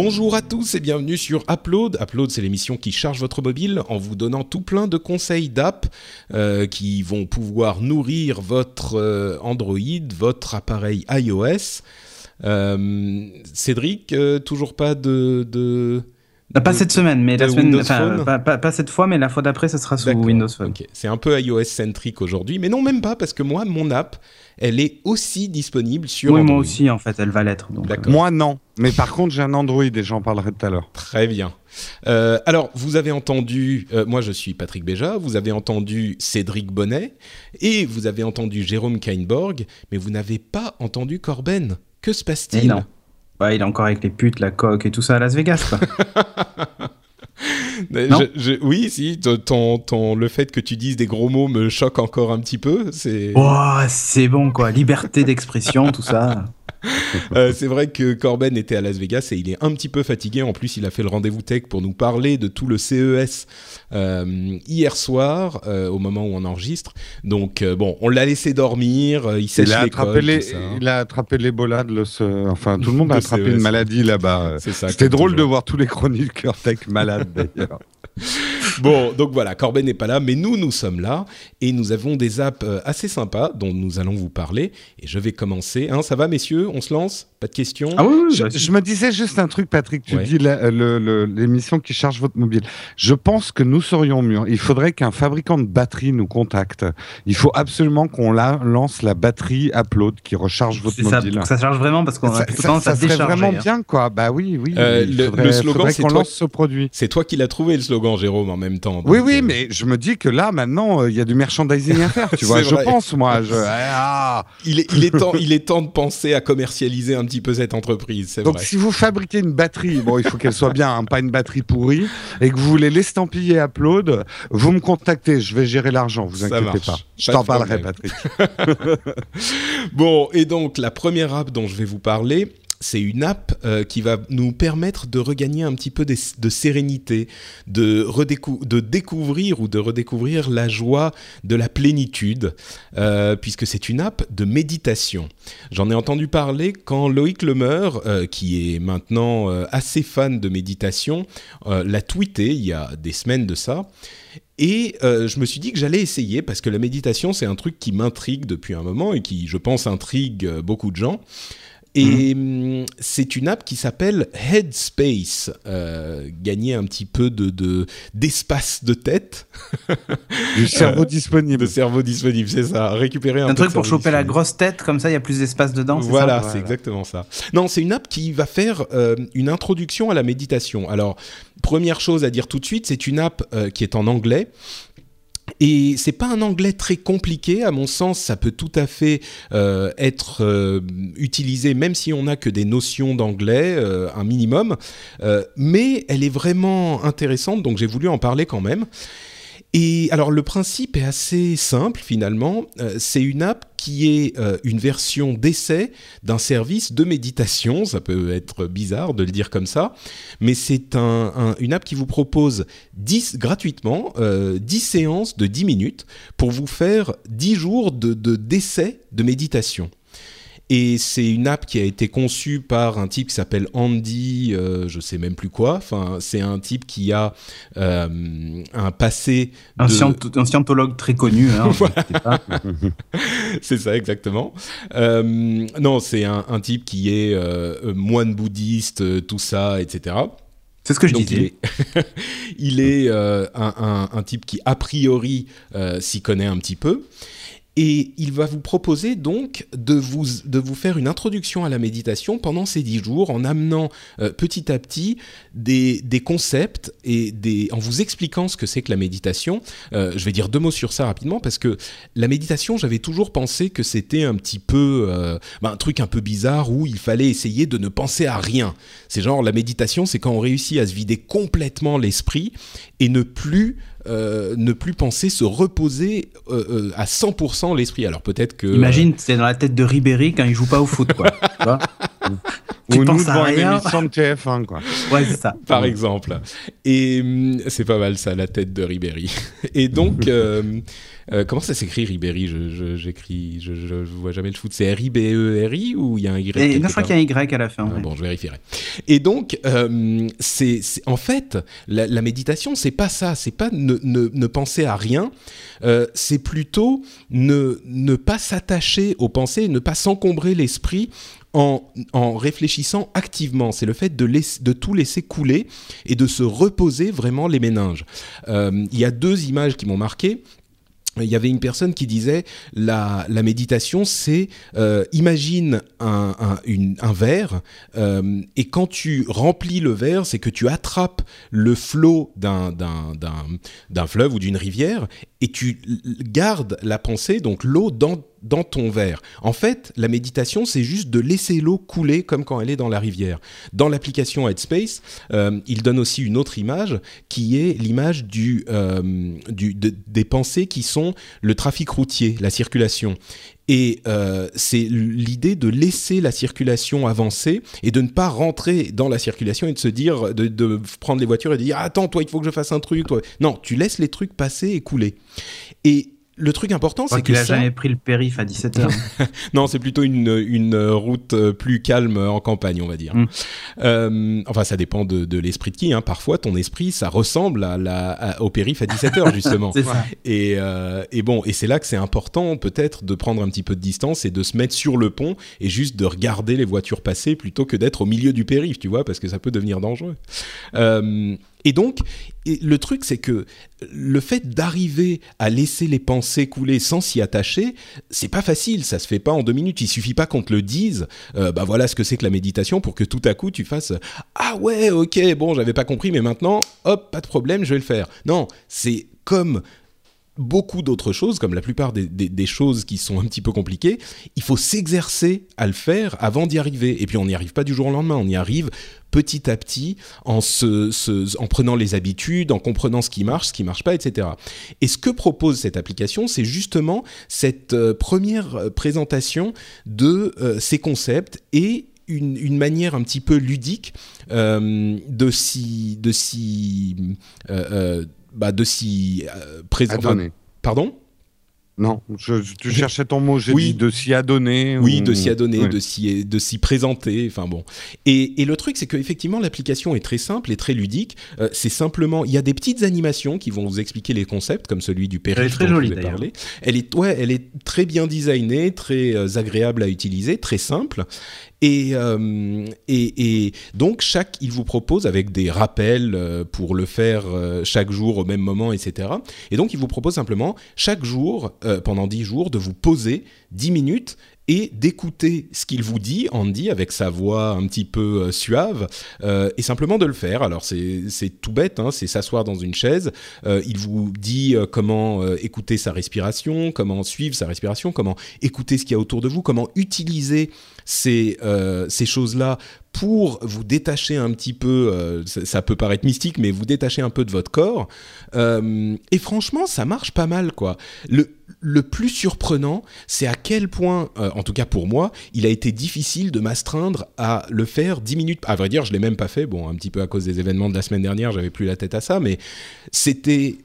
Bonjour à tous et bienvenue sur Upload. Upload, c'est l'émission qui charge votre mobile en vous donnant tout plein de conseils d'app euh, qui vont pouvoir nourrir votre euh, Android, votre appareil iOS. Euh, Cédric, toujours pas de... de... Bah, pas de- cette semaine, mais la semaine, enfin, pas, pas- pas cette fois, mais la fois d'après, ça sera sous. Windows Phone. Ok, C'est un peu iOS centrique aujourd'hui, mais non même pas parce que moi, mon app, elle est aussi disponible sur Oui, Android. moi aussi, en fait, elle va l'être. donc, D'accord. Moi, non. Mais par contre, j'ai un Android et j'en parlerai tout à l'heure. Très bien. Euh, alors, vous avez entendu, euh, moi je suis Patrick Béja, vous avez entendu Cédric Bonnet et vous avez entendu Jérôme Kainborg, mais vous n'avez pas entendu Corben. Que se Et passe-t-il non. Ouais, il est encore avec les putes, la coque et tout ça à Las Vegas, quoi. Non. je- je- Oui, si, ton, ton- le fait que tu dises des gros mots me choque encore un petit peu. C'est oh, c'est bon, quoi. Liberté d'expression, tout ça. Euh, c'est vrai que Corben était à Las Vegas et il est un petit peu fatigué. En plus, il a fait le rendez-vous tech pour nous parler de tout le CES euh, hier soir, euh, au moment où on enregistre. Donc, bon, on l'a laissé dormir. il sèche Il a, attrapé les, il a attrapé l'Ebola Enfin, tout le monde a attrapé CES. une maladie là-bas. C'était drôle de voir tous les chroniqueurs tech malades d'ailleurs. Bon, donc voilà, Corben n'est pas là, mais nous, nous sommes là et nous avons des apps euh, assez sympas dont nous allons vous parler. Et je vais commencer. Hein, ça va, messieurs? On se lance? Pas de questions Ah oui, oui, Je, bah, je me disais juste un truc, Patrick. Tu Ouais. dis l'émission qui charge votre mobile. Je pense que nous serions mieux. Il faudrait qu'un fabricant de batterie nous contacte. Il faut absolument qu'on la- lance la batterie Upload qui recharge votre ça, mobile. ça charge vraiment parce qu'on a ça, tout le ça- temps ça ça serait vraiment hein. bien, quoi. Bah oui, oui. Euh, il le- faudrait, le slogan, c'est qu'on toi- lance ce produit. C'est toi qui l'as trouvé le slogan, Jérôme, en même temps. Oui, oui, euh, mais je me dis que là, maintenant, euh, il y a du merchandising à faire, tu vois. Je vrai. pense, moi. Je... Ah. Il est, il, est temps, il est temps de penser à commercialiser un petit peu cette entreprise, Donc, vrai. si vous fabriquez une batterie, bon, il faut qu'elle soit bien, hein, pas une batterie pourrie, et que vous voulez l'estampiller Upload, vous me contactez, je vais gérer l'argent, vous inquiétez marche. pas. Je t'en parlerai. Patrick. Bon, et donc la première app dont je vais vous parler, c'est une app euh, qui va nous permettre de regagner un petit peu de sérénité, de, découvrir ou de redécouvrir la joie de la plénitude, euh, puisque c'est une app de méditation. J'en ai entendu parler quand Loïc Lemeur, euh, qui est maintenant euh, assez fan de méditation, l'a tweeté il y a des semaines de ça. Et je me suis dit que j'allais essayer parce que la méditation, c'est un truc qui m'intrigue depuis un moment et qui, je pense, intrigue beaucoup de gens. Et hum, c'est une app qui s'appelle Headspace, euh, gagner un petit peu de de- d'espace de, tête, Du cerveau disponible. de cerveau disponible, c'est ça, récupérer un, Un peu truc de pour choper la grosse tête, comme ça, il y a plus d'espace dedans. c'est Voilà, ça c'est exactement ça. Non, c'est une app qui va faire euh, une introduction à la méditation. Alors, première chose à dire tout de suite, c'est une app euh, qui est en anglais. Et c'est pas un anglais très compliqué, à mon sens, ça peut tout à fait euh, être euh, utilisé, même si on n'a que des notions d'anglais, euh, un minimum. Mais elle est vraiment intéressante, donc j'ai voulu en parler quand même. Et alors le principe est assez simple finalement. Euh, c'est une app qui est euh, une version d'essai d'un service de méditation. Ça peut être bizarre de le dire comme ça, mais c'est un- un- une app qui vous propose 10, gratuitement euh, 10 séances de 10 minutes pour vous faire 10 jours de de- d'essai de méditation. Et c'est une app qui a été conçue par un type qui s'appelle Andy, euh, je sais même plus quoi. Enfin, c'est un type qui a euh, un passé. Un, de- scient- un scientologue très connu. Hein, Voilà. c'est ça exactement. Euh, non, c'est un, un type qui est euh, moine bouddhiste, tout ça, etc. C'est ce que je Donc il disais. est, il est euh, un, un- un type qui a priori euh, s'y connaît un petit peu. Et il va vous proposer donc de vous, de vous faire une introduction à la méditation pendant ces dix jours en amenant euh, petit à petit des, des, concepts et des, en vous expliquant ce que c'est que la méditation. Euh, je vais dire deux mots sur ça rapidement parce que la méditation, j'avais toujours pensé que c'était un petit peu euh, ben, un truc un peu bizarre où il fallait essayer de ne penser à rien. C'est genre la méditation, c'est quand on réussit à se vider complètement l'esprit et ne plus euh, ne plus penser, se reposer euh, euh, à 100% l'esprit. Alors peut-être que. Imagine, c'est dans la tête de Ribéry quand il joue pas au foot, quoi. tu Ou nous devant une émission de TF1, quoi. Ouais, c'est ça. Par exemple. Et hum, c'est pas mal ça, la tête de Ribéry. Et donc, Euh, comment ça s'écrit Ribéry? J'écris, je, je, vois jamais le foot. C'est R-I-B-E-R-I ou il y a un Y et, Non, je crois qu'il y a un Y à la fin. Ah, bon, je vérifierai. Et donc, euh, c'est en fait, la, méditation, c'est pas ça. C'est pas ne, ne, ne, penser à rien. Euh, c'est plutôt ne, ne pas s'attacher aux pensées, ne pas s'encombrer l'esprit en, réfléchissant activement. C'est le fait de, de, tout laisser couler et de se reposer vraiment les méninges. Euh, il y a deux images qui m'ont marqué il y avait une personne qui disait la, méditation, c'est euh, imagine un verre euh, et quand tu remplis le verre, c'est que tu attrapes le flot d'un fleuve ou d'une rivière et tu gardes la pensée, donc l'eau dans ton verre. En fait, la méditation, c'est juste de laisser l'eau couler comme quand elle est dans la rivière. Dans l'application Headspace, euh, il donne aussi une autre image qui est l'image euh, des pensées qui sont le trafic routier, la circulation. Et euh, c'est l'idée de laisser la circulation avancer et de ne pas rentrer dans la circulation et de se dire, de, de prendre les voitures et de dire attends toi il faut que je fasse un truc. Toi. Non, tu laisses les trucs passer et couler. Et le truc important, c'est qu'il a jamais pris le périph à 17h. non, c'est plutôt une, une, route euh, plus calme en campagne, on va dire. Mm. Euh, enfin, ça dépend de, de l'esprit de qui. Hein. Parfois, ton esprit, ça ressemble à la, au périph à 17h, justement. ça. Et, euh, et, bon, et c'est là que c'est important, peut-être, de prendre un petit peu de distance et de se mettre sur le pont et juste de regarder les voitures passer plutôt que d'être au milieu du périph', tu vois, parce que ça peut devenir dangereux. Euh, et donc, le truc, c'est que le fait d'arriver à laisser les pensées couler sans s'y attacher, c'est pas facile, ça se fait pas en deux minutes. Il suffit pas qu'on te le dise, euh, bah voilà ce que c'est que la méditation pour que tout à coup tu fasses ah ouais, ok, bon, j'avais pas compris, mais maintenant, hop, pas de problème, je vais le faire. Non, c'est comme beaucoup d'autres choses, comme la plupart des, choses qui sont un petit peu compliquées, il faut s'exercer à le faire avant d'y arriver. Et puis on n'y arrive pas du jour au lendemain, on y arrive petit à petit en, prenant les habitudes, en comprenant ce qui marche, ce qui marche pas, etc. Et ce que propose cette application, c'est justement cette euh, première euh, présentation de euh, ces concepts et une, manière un petit peu ludique de s'y de si bah, de s'y euh, présenter. Pardon? Non, je, tu cherchais ton mot, j'ai dit de s'y adonner. Oui, de s'y adonner, de s'y de s'y présenter. Enfin bon. Et, et le truc, c'est qu'effectivement, l'application est très simple et très ludique. Euh, c'est simplement, il y a des petites animations qui vont vous expliquer les concepts, comme celui du périph' Elle est très jolie Elle est, ouais, elle est très bien designée, très euh, agréable à utiliser, très simple. Et, euh, et, et, donc, chaque, il vous propose avec des rappels euh, pour le faire euh, chaque jour au même moment, etc. Et donc, il vous propose simplement chaque jour, pendant 10 jours, de vous poser 10 minutes et d'écouter ce qu'il vous dit, Andy, avec sa voix un petit peu euh, suave, euh, et simplement de le faire. Alors c'est tout bête, hein, c'est s'asseoir dans une chaise, euh, il vous dit comment écouter sa respiration, comment suivre sa respiration, comment écouter ce qu'il y a autour de vous, comment utiliser ces, ces choses-là pour vous détacher un petit peu, ça, peut paraître mystique, mais vous détacher un peu de votre corps. et franchement, ça marche pas mal, quoi. Le, le plus surprenant, c'est à quel point, euh, en tout cas pour moi, il a été difficile de m'astreindre à le faire 10 minutes. À vrai dire, je l'ai même pas fait. Bon, un petit peu à cause des événements de la semaine dernière, j'avais plus la tête à ça, mais c'était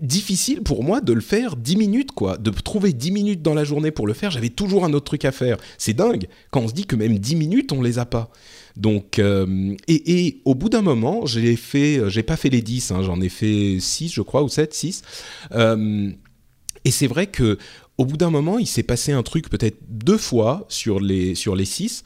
difficile pour moi de le faire 10 minutes, quoi. De trouver 10 minutes dans la journée pour le faire, j'avais toujours un autre truc à faire. C'est dingue quand on se dit que même 10 minutes, on les a pas. Donc, euh, et, au bout d'un moment, j'ai fait, euh, j'ai pas fait les 10, hein, j'en ai fait 6, je crois, ou 7, 6. Et c'est vrai que au bout d'un moment, il s'est passé un truc peut-être deux fois sur les, sur les six.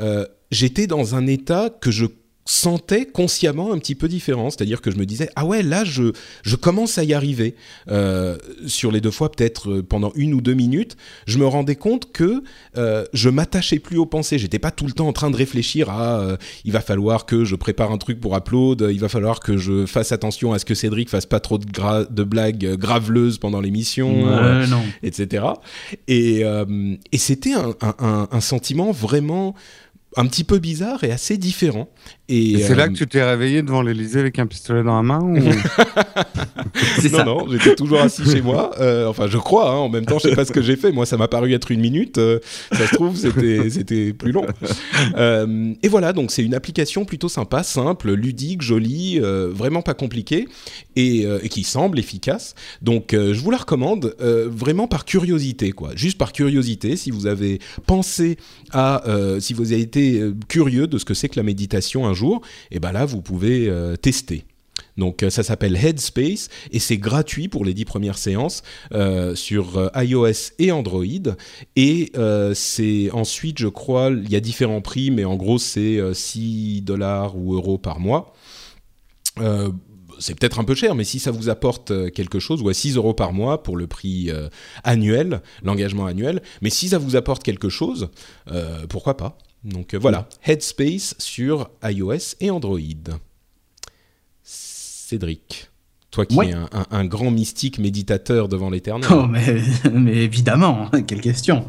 Euh, j'étais dans un état que je sentais consciemment un petit peu différent. C'est-à-dire que je me disais, ah ouais, là, je, je commence à y arriver. Euh, sur les deux fois, peut-être euh, pendant une ou deux minutes, je me rendais compte que euh, je m'attachais plus aux pensées. J'étais pas tout le temps en train de réfléchir à, euh, il va falloir que je prépare un truc pour upload, il va falloir que je fasse attention à ce que Cédric fasse pas trop de, gra- de blagues graveleuses pendant l'émission, Ouais, etc. Et, et c'était un, un- un- un sentiment vraiment un petit peu bizarre et assez différent. Et, Et c'est là euh, que tu t'es réveillé devant l'Elysée avec un pistolet dans la main ou... Non, ça. non, j'étais toujours assis chez moi. Euh, enfin, je crois. hein, en même temps, je sais pas ce que j'ai fait. Moi, ça m'a paru être une minute. euh, ça se trouve, c'était plus long. Euh, et voilà, donc c'est une application plutôt sympa, simple, ludique, jolie, euh, vraiment pas compliquée et, euh, et qui semble efficace. Donc, euh, je vous la recommande euh, vraiment par curiosité, quoi. Juste par curiosité, si vous avez pensé à, euh, si vous avez été curieux de ce que c'est que la méditation un et ben là, vous pouvez euh, tester. Donc euh, ça s'appelle Headspace et c'est gratuit pour les dix premières séances euh, sur iOS et Android. Et c'est ensuite, je crois, il y a différents prix, mais en gros c'est euh, 6 dollars ou euros par mois. C'est peut-être un peu cher, mais si ça vous apporte quelque chose, ou à 6 euros par mois pour le prix annuel, l'engagement annuel, mais si ça vous apporte quelque chose, pourquoi pas? Donc euh, voilà, Headspace sur iOS et Android. Cédric, toi qui Ouais. es un, un- un grand mystique méditateur devant l'éternel. Oh, mais, mais évidemment, quelle question.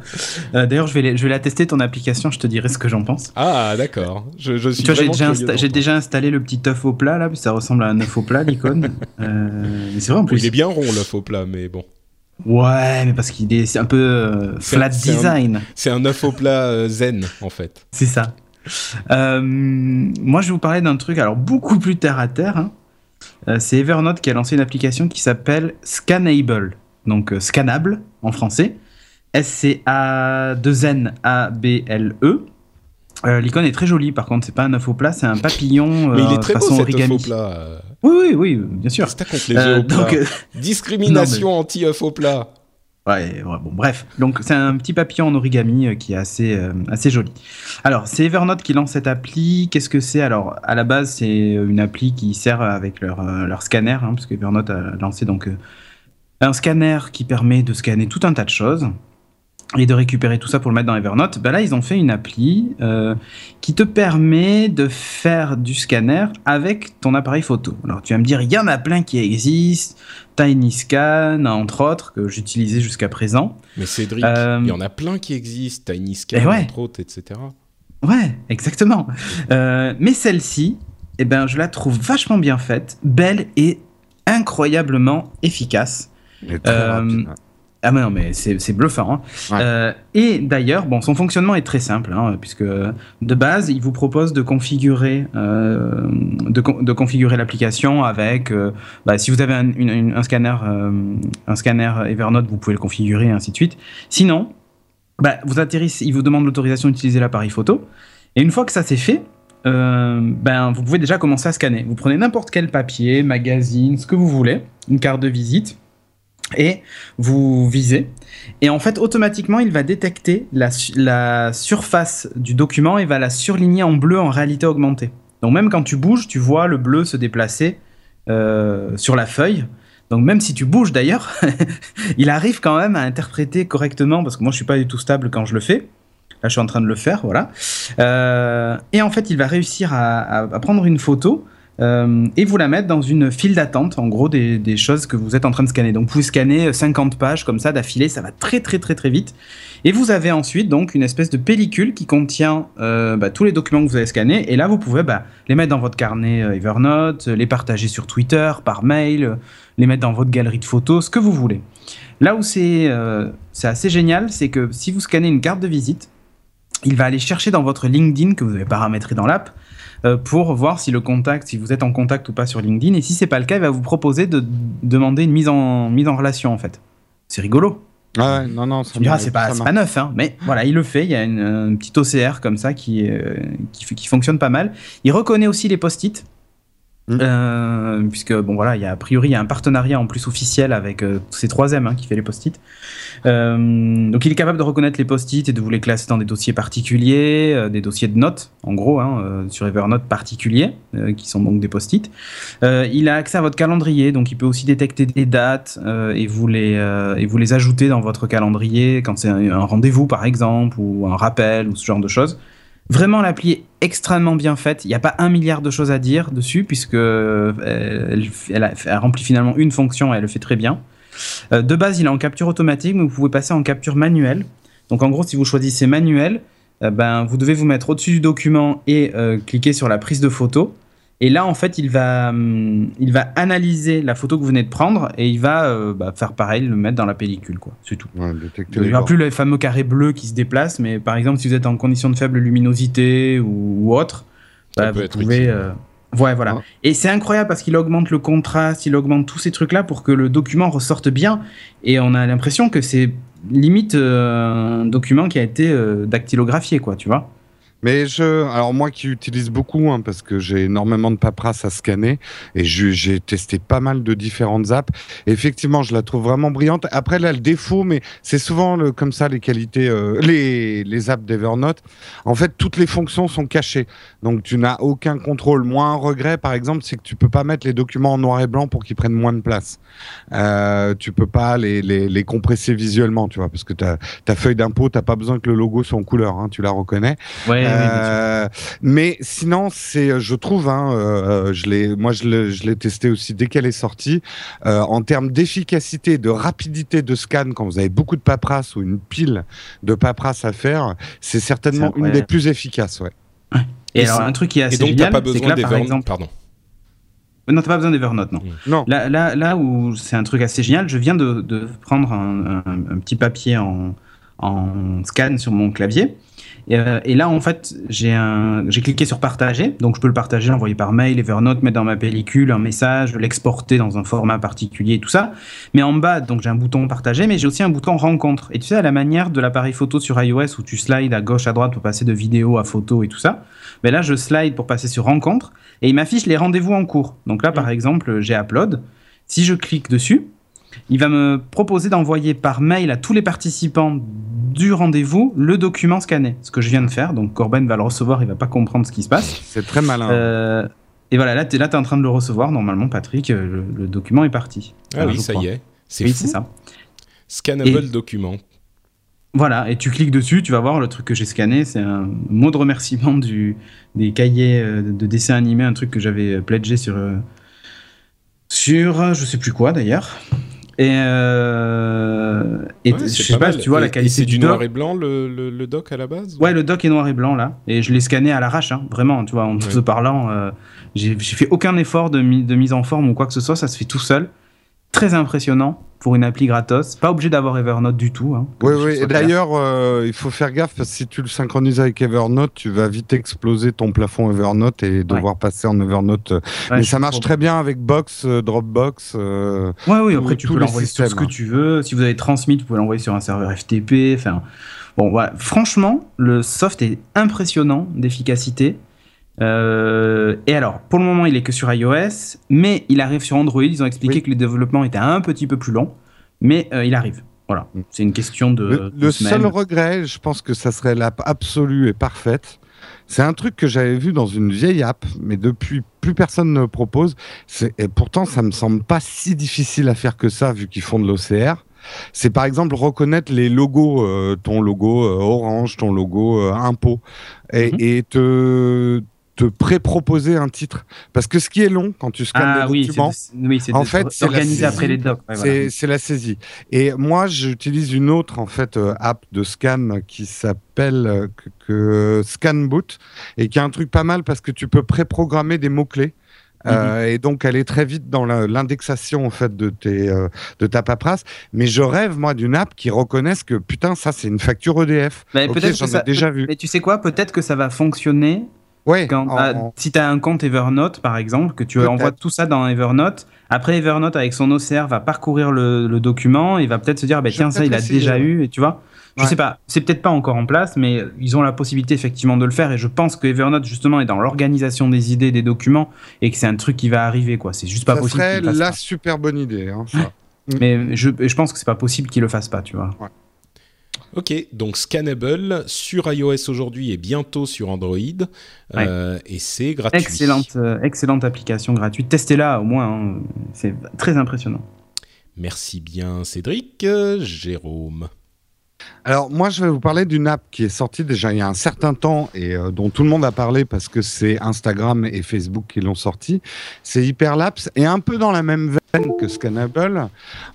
Euh, D'ailleurs, je vais, les- je vais la tester ton application, je te dirai ce que j'en pense. Ah d'accord, je, je suis j'ai déjà, insta- installé le petit œuf au plat là, ça ressemble à un œuf au plat l'icône. Euh, c'est vrai en Oui, plus. il est bien rond le faux plat, mais bon. Ouais, mais parce qu'il est c'est un peu euh, flat un- design. C'est un œuf au plat euh, zen en fait. C'est ça. Euh, moi, je vais vous parler d'un truc alors beaucoup plus terre à terre. hein. C'est Evernote qui a lancé une application qui s'appelle Scannable, donc scannable en français. S-C-A-2-N-A-B-L-E. Euh, L'icône est très jolie, par contre, c'est pas un œuf au plat, c'est un papillon Mais il euh, est très beau cet œuf au plat. Oui, oui, oui, bien sûr. Les Euh, œufs au plat donc, Discrimination anti-œuf au plat. Ouais, ouais, bon, bref. Donc, c'est un petit papillon en origami euh, qui est assez, euh, assez joli. Alors, c'est Evernote qui lance cette appli. Qu'est-ce que c'est? Alors, à la base, c'est une appli qui sert avec leur, euh, leur scanner, hein, parce que Evernote a lancé donc un scanner qui permet de scanner tout un tas de choses et de récupérer tout ça pour le mettre dans Evernote. Ben là, ils ont fait une appli euh, qui te permet de faire du scanner avec ton appareil photo. Alors, tu vas me dire, il y en a plein qui existent. TinyScan, entre autres, que j'utilisais jusqu'à présent. Mais Cédric, Euh, il y en a plein qui existent, TinyScan, Eh ouais. entre autres, etc. Ouais, exactement. Euh, mais celle-ci, eh ben, je la trouve vachement bien faite, belle et incroyablement efficace. Très Euh, rapide. Ah mais non, mais c'est bluffant. hein. Ouais. Euh, et d'ailleurs, bon, son fonctionnement est très simple, hein, puisque de base, il vous propose de configurer, euh, de, con- de configurer l'application avec, euh, bah, si vous avez un, une- une- un scanner, un scanner Evernote, vous pouvez le configurer, et ainsi de suite. Sinon, bah, vous atterrissez, il vous demande l'autorisation d'utiliser l'appareil photo, et une fois que ça c'est fait, euh, ben, vous pouvez déjà commencer à scanner. Vous prenez n'importe quel papier, magazine, ce que vous voulez, une carte de visite, et vous visez. Et en fait, automatiquement, il va détecter la, su- la surface du document et va la surligner en bleu en réalité augmentée. Donc même quand tu bouges, tu vois le bleu se déplacer euh, sur la feuille. Donc même si tu bouges d'ailleurs, il arrive quand même à interpréter correctement, parce que moi je suis pas du tout stable quand je le fais. Là, je suis en train de le faire, voilà. Euh, et en fait, il va réussir à prendre une photo euh, et vous la mettre dans une file d'attente, en gros, des, choses que vous êtes en train de scanner. Donc, vous scanner 50 pages comme ça d'affilée, ça va très très très très vite. Et vous avez ensuite donc une espèce de pellicule qui contient euh, bah, tous les documents que vous avez scannés. Et là, vous pouvez bah, les mettre dans votre carnet euh, Evernote, les partager sur Twitter, par mail, les mettre dans votre galerie de photos, ce que vous voulez. Là où c'est assez génial, c'est que si vous scannez une carte de visite, il va aller chercher dans votre LinkedIn que vous avez paramétré dans l'app pour voir si le contact, si vous êtes en contact ou pas sur LinkedIn. Et si c'est pas le cas, il va vous proposer de demander une mise en, mise en relation en fait. C'est rigolo. Ah ouais, non, non, Tu me diras, c'est pas, pas neuf, hein, mais voilà, il le fait. Il y a une, un petit OCR comme ça qui, euh, qui, qui fonctionne pas mal. Il reconnaît aussi les post-it. Mm. Euh, puisque bon voilà, il y a a priori y a un partenariat en plus officiel avec euh, ces 3M hein, qui fait les post-it. Euh, donc il est capable de reconnaître les post-it et de vous les classer dans des dossiers particuliers, des dossiers de notes en gros hein, sur Evernote particuliers qui sont donc des post-it. il a accès à votre calendrier, donc il peut aussi détecter des dates et vous les et vous les ajouter dans votre calendrier quand c'est un rendez-vous par exemple ou un rappel ou ce genre de choses. Vraiment, l'appli est extrêmement bien faite. Il n'y a pas un milliard de choses à dire dessus, puisque euh, elle, remplit finalement une fonction et elle le fait très bien. Euh, de base, il est en capture automatique, mais vous pouvez passer en capture manuelle. Donc, en gros, si vous choisissez manuel, euh, ben, vous devez vous mettre au-dessus du document et cliquer sur la prise de photo. Et là, en fait, il va, hum, il va analyser la photo que vous venez de prendre et il va euh, bah, faire pareil, le mettre dans la pellicule, quoi. C'est tout. il n'y aura plus le fameux carré bleu qui se déplace, mais par exemple, si vous êtes en condition de faible luminosité ou, autre, bah, vous pouvez. Euh, ouais, voilà. Et c'est incroyable parce qu'il augmente le contraste, il augmente tous ces trucs-là pour que le document ressorte bien. Et on a l'impression que c'est limite euh, un document qui a été dactylographié, quoi, tu vois. Mais je, alors moi qui utilise beaucoup, hein, parce que j'ai énormément de paperasse à scanner, et j'ai testé pas mal de différentes apps. effectivement, je la trouve vraiment brillante. Après, a le défaut, mais c'est souvent le, comme ça les qualités, euh, les, les apps d'Evernote. En fait, toutes les fonctions sont cachées, donc tu n'as aucun contrôle. Moi, un regret, par exemple, c'est que tu peux pas mettre les documents en noir et blanc pour qu'ils prennent moins de place. Euh, tu peux pas les, les, les, compresser visuellement, tu vois, parce que ta, ta feuille d'impôt, t'as pas besoin que le logo soit en couleur, hein, tu la reconnais. Ouais. Euh, mais sinon, c'est, je trouve, hein, euh, je l'ai, moi je l'ai testé aussi dès qu'elle est sortie. Euh, en termes d'efficacité, de rapidité de scan, quand vous avez beaucoup de paperasse ou une pile de paperasse à faire, c'est certainement une des plus efficaces, ouais. Et, alors un truc qui est assez et donc, génial, pas besoin par exemple, pardon. Non, t'as pas besoin d'Evernote, non. non. Là, là, là où c'est un truc assez génial, je viens de, de prendre un, un, petit papier en, en, scan sur mon clavier euh, et, là, en fait, j'ai cliqué sur partager. Donc, je peux le partager, l'envoyer par mail, Evernote, mettre dans ma pellicule un message, l'exporter dans un format particulier, tout ça. Mais en bas, donc, j'ai un bouton partager, mais j'ai aussi un bouton rencontre. Et tu sais, à la manière de l'appareil photo sur iOS où tu slides à gauche, à droite pour passer de vidéo à photo et tout ça. Mais là, je slide pour passer sur rencontre et il m'affiche les rendez-vous en cours. Donc là, par mmh. exemple, j'ai upload. Si je clique dessus, il va me proposer d'envoyer par mail à tous les participants du rendez-vous le document scanné, ce que je viens de faire. Donc Corben va le recevoir, il va pas comprendre ce qui se passe. C'est très malin. Euh, et voilà, là tu es, en train de le recevoir. Normalement, Patrick, euh, le, document est parti. Ah oui, ça y est. C'est oui, c'est ça. Scannable document. Voilà, et tu cliques dessus, tu vas voir le truc que j'ai scanné. C'est un mot de remerciement du, des cahiers euh, de dessin animé, un truc que j'avais pledgé sur, sur je sais plus quoi d'ailleurs. Et, euh, et je sais pas, tu vois la qualité c'est du, noir et blanc le, le, doc à la base Ouais, le doc est noir et blanc là. Et je l'ai scanné à l'arrache, hein, vraiment, tu vois, en se parlant. Euh, j'ai fait aucun effort de, de, mise en forme ou quoi que ce soit, ça se fait tout seul. Très impressionnant pour une appli gratos. Pas obligé d'avoir Evernote du tout. Hein, oui, oui. Et d'ailleurs, euh, il faut faire gaffe parce que si tu le synchronises avec Evernote, tu vas vite exploser ton plafond Evernote et devoir passer en Evernote. Mais ça marche très bien avec Box, euh, Dropbox. Euh, oui, oui. Après, tu peux l'envoyer sur ce que tu veux. Si vous avez transmis, vous pouvez l'envoyer sur un serveur FTP. Enfin, bon, voilà. Franchement, le soft est impressionnant d'efficacité. Euh, et alors, pour le moment, il est que sur iOS, mais il arrive sur Android. Ils ont expliqué que le développement était un petit peu plus long, mais euh, il arrive. Voilà, mm. c'est une question de. Le, seul regret, je pense que ça serait l'app absolue et parfaite. C'est un truc que j'avais vu dans une vieille app, mais depuis plus personne ne le propose. Et pourtant, ça me semble pas si difficile à faire que ça, vu qu'ils font de l'OCR c'est par exemple reconnaître les logos, euh, ton logo Orange, ton logo Impôt, et, mm-hmm. et te, te pré-proposer un titre. Parce que ce qui est long quand tu scannes ah, le oui, oui, en fait, c'est organisé après les docs. c'est la saisie. Et moi, j'utilise une autre en fait euh, app de scan qui s'appelle euh, que, ScanBoot et qui a un truc pas mal parce que tu peux pré-programmer des mots clés. Euh, mhm. et donc aller très vite dans l'indexation en fait de tes de ta paperasse mais je rêve moi d'une app qui reconnaisse que putain ça c'est une facture EDF mais peut-être j'en ai déjà vu mais tu sais quoi? Peut-être que ça va fonctionner Ouais. Quand, en- ah, en- Si tu as un compte Evernote, par exemple, que tu envoies tout ça dans Evernote, après Evernote, avec son OCR, va parcourir le, le document et va peut-être se dire, bah, Je vais tiens, ça, il a déjà ouais. eu, et tu vois. Je Ouais. sais pas, c'est peut-être pas encore en place, mais ils ont la possibilité effectivement de le faire. Et je pense que Evernote, justement, est dans l'organisation des idées, des documents, et que c'est un truc qui va arriver, quoi. C'est juste pas ça possible. serait la super bonne idée. hein, ça. Mais je, je pense que c'est pas possible qu'ils le fassent pas, tu vois. Ok, donc Scannable sur iOS aujourd'hui et bientôt sur Android. Euh, et c'est gratuit. Excellente, euh, excellente application gratuite. Testez-la au moins, hein. c'est très impressionnant. Merci bien Cédric. Jérôme. Alors moi, je vais vous parler d'une app qui est sortie déjà il y a un certain temps et euh, dont tout le monde a parlé parce que c'est Instagram et Facebook qui l'ont sorti. C'est Hyperlapse et un peu dans la même veine que Scannable.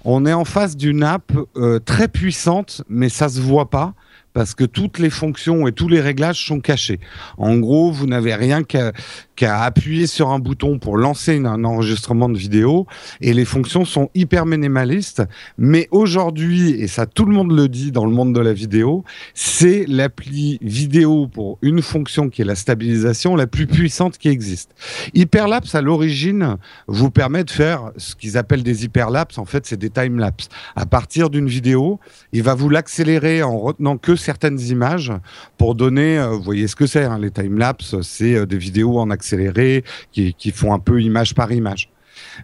On est en face d'une app euh, très puissante, mais ça se voit pas parce que toutes les fonctions et tous les réglages sont cachés. En gros, vous n'avez rien qu'à appuyer sur un bouton pour lancer un enregistrement de vidéo et les fonctions sont hyper minimalistes. Mais aujourd'hui, et ça tout le monde le dit dans le monde de la vidéo, c'est l'appli vidéo pour une fonction qui est la stabilisation la plus puissante qui existe. Hyperlapse, à l'origine, vous permet de faire ce qu'ils appellent des hyperlapses. En fait, c'est des timelapses. À partir d'une vidéo, il va vous l'accélérer en retenant que certaines images pour donner, euh, vous voyez ce que c'est, hein, les timelapses, c'est euh, des vidéos en accéléré qui, qui font un peu image par image.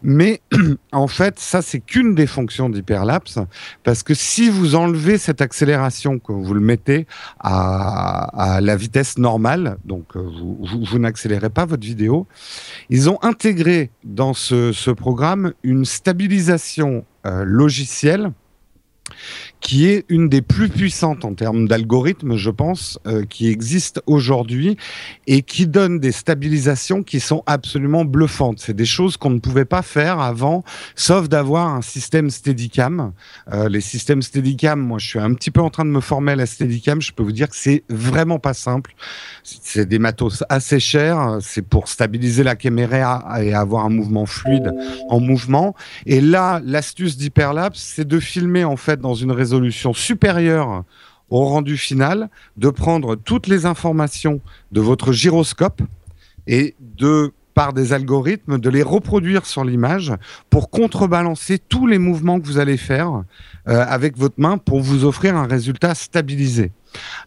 Mais en fait, ça, c'est qu'une des fonctions d'hyperlapse, parce que si vous enlevez cette accélération, que vous le mettez à, la vitesse normale, donc euh, vous, n'accélérez pas votre vidéo, ils ont intégré dans ce, programme une stabilisation logicielle qui est une des plus puissantes en termes d'algorithmes, je pense, euh, qui existe aujourd'hui et qui donne des stabilisations qui sont absolument bluffantes. C'est des choses qu'on ne pouvait pas faire avant, sauf d'avoir un système Steadicam. Euh, les systèmes Steadicam, moi, je suis un petit peu en train de me former à la Steadicam. Je peux vous dire que c'est vraiment pas simple. C'est des matos assez chers. C'est pour stabiliser la caméra et avoir un mouvement fluide en mouvement. Et là, l'astuce d'Hyperlapse, c'est de filmer en fait dans une résolution supérieure au rendu final, de prendre toutes les informations de votre gyroscope et de par des algorithmes de les reproduire sur l'image pour contrebalancer tous les mouvements que vous allez faire euh, avec votre main pour vous offrir un résultat stabilisé.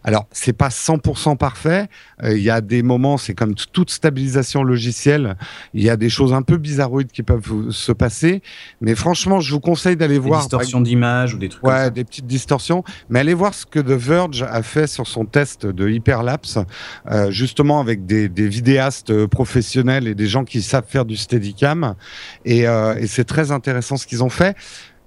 Alors, c'est pas 100% parfait. Euh, Il y a des moments, c'est comme toute stabilisation logicielle, il y a des choses un peu bizarroïdes qui peuvent se passer. Mais franchement, je vous conseille d'aller Des voir. distorsions d'image ou des trucs comme Ouais, ça. des petites distorsions. Mais allez voir ce que The Verge a fait sur son test de hyperlapse, euh, justement avec des, des vidéastes euh, professionnels et des gens qui savent faire du steadicam. Et, euh, et c'est très intéressant ce qu'ils ont fait.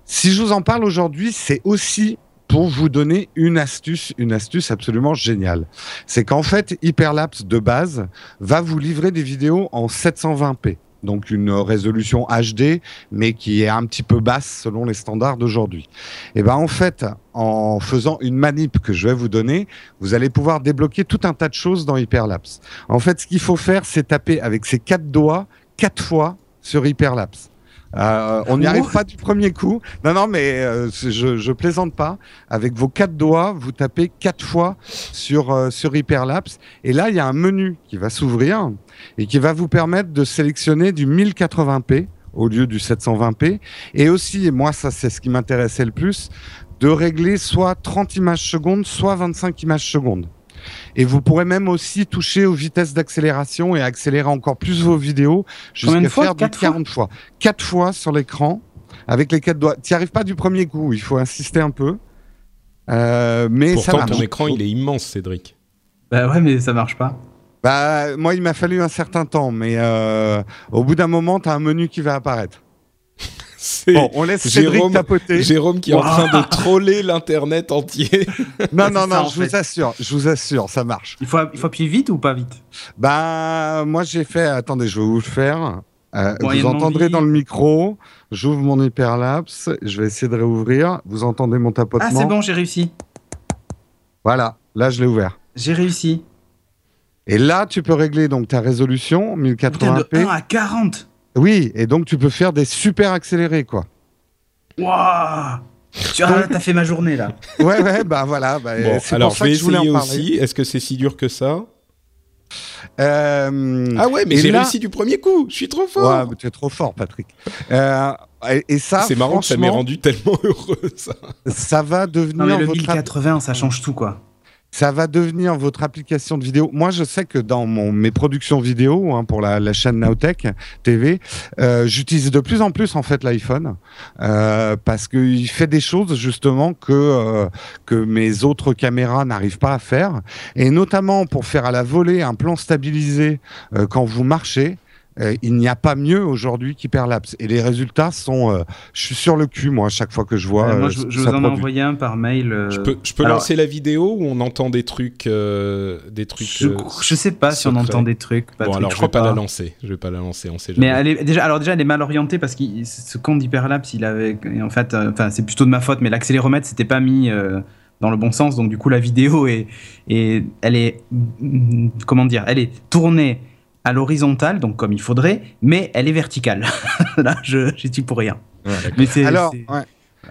Si je vous en parle aujourd'hui, c'est aussi pour vous donner une astuce, une astuce absolument géniale. C'est qu'en fait, Hyperlapse de base va vous livrer des vidéos en 720p. Donc une résolution HD, mais qui est un petit peu basse selon les standards d'aujourd'hui. Et ben en fait, en faisant une manip que je vais vous donner, vous allez pouvoir débloquer tout un tas de choses dans Hyperlapse. En fait, ce qu'il faut faire, c'est taper avec ses quatre doigts quatre fois sur Hyperlapse. Euh, on n'y Oh. arrive pas du premier coup. Non, non, mais euh, je, je plaisante pas. Avec vos quatre doigts, vous tapez quatre fois sur, euh, sur Hyperlapse. Et là, il y a un menu qui va s'ouvrir et qui va vous permettre de sélectionner du 1080p au lieu du 720p. Et aussi, et moi, ça, c'est ce qui m'intéressait le plus, de régler soit 30 images secondes, soit 25 images secondes. Et vous pourrez même aussi toucher aux vitesses d'accélération et accélérer encore plus vos vidéos jusqu'à fois faire du Quatre fois 40 fois. 4 fois sur l'écran avec les quatre doigts. Tu n'y arrives pas du premier coup, il faut insister un peu. Euh, mais ça Pourtant, marche. ton écran, il est immense, Cédric. Bah ouais, mais ça marche pas. Bah, moi, il m'a fallu un certain temps, mais euh, au bout d'un moment, tu as un menu qui va apparaître. C'est Bon, on laisse Cédric Jérôme, tapoter. Jérôme qui est en train de troller l'internet entier. Non, non, non, je vous assure, je vous assure, ça marche. Il faut, il faut appuyer vite ou pas vite? Bah, moi, j'ai fait. Attendez, je vais vous le faire. Euh, vous entendrez dans le micro. J'ouvre mon hyperlapse. Je vais essayer de réouvrir. Vous entendez mon tapotement? Ah, c'est bon, j'ai réussi. Voilà, là, je l'ai ouvert. J'ai réussi. Et là, tu peux régler donc ta résolution Putain, de 1080p. 1 à 40 Oui, et donc tu peux faire des super accélérés, quoi. Waouh Tu ah, là, t'as fait ma journée là. Ouais, ouais, bah voilà. bah, Bon, c'est alors pour je vais que je voulais essayer en parler. aussi. Est-ce que c'est si dur que ça? Euh, Ah ouais, mais j'ai là- réussi du premier coup. Je suis trop fort. Ouais, mais tu es trop fort, Patrick. Euh, et, et ça, c'est marrant que ça m'ait franchement, rendu tellement heureux, ça. ça va devenir Non, mais le votre app- 1080, ça change tout, quoi. Ça va devenir votre application de vidéo. Moi, je sais que dans mon, mes productions vidéo hein, pour la, la chaîne Nowtech TV, euh, j'utilise de plus en plus en fait l'iPhone euh, parce qu'il fait des choses justement que euh, que mes autres caméras n'arrivent pas à faire, et notamment pour faire à la volée un plan stabilisé euh, quand vous marchez. Euh, il n'y a pas mieux aujourd'hui qu'Hyperlapse. Et les résultats sont. euh, je suis sur le cul, moi, à chaque fois que je vois. Euh, moi, je, vous en ai envoyé un par mail. euh, Je peux, je peux alors- lancer la vidéo où on entend des trucs, euh, des trucs. Je, euh, je sais pas si on entend des trucs. Patrick, bon, alors je je vais pas, la lancer. Je vais pas la lancer. On sait Mais jamais. elle est, déjà, alors déjà, elle est mal orientée parce que ce compte d'Hyperlapse, il avait, en fait, euh, enfin, c'est plutôt de ma faute, mais l'accéléromètre s'était pas mis euh, dans le bon sens, donc du coup, la vidéo est, est, elle est, mm, comment dire, elle est tournée à l'horizontale, donc comme il faudrait, mais elle est verticale. Là, je, j'y suis pour rien. Mais c'est, Alors, c'est- ouais.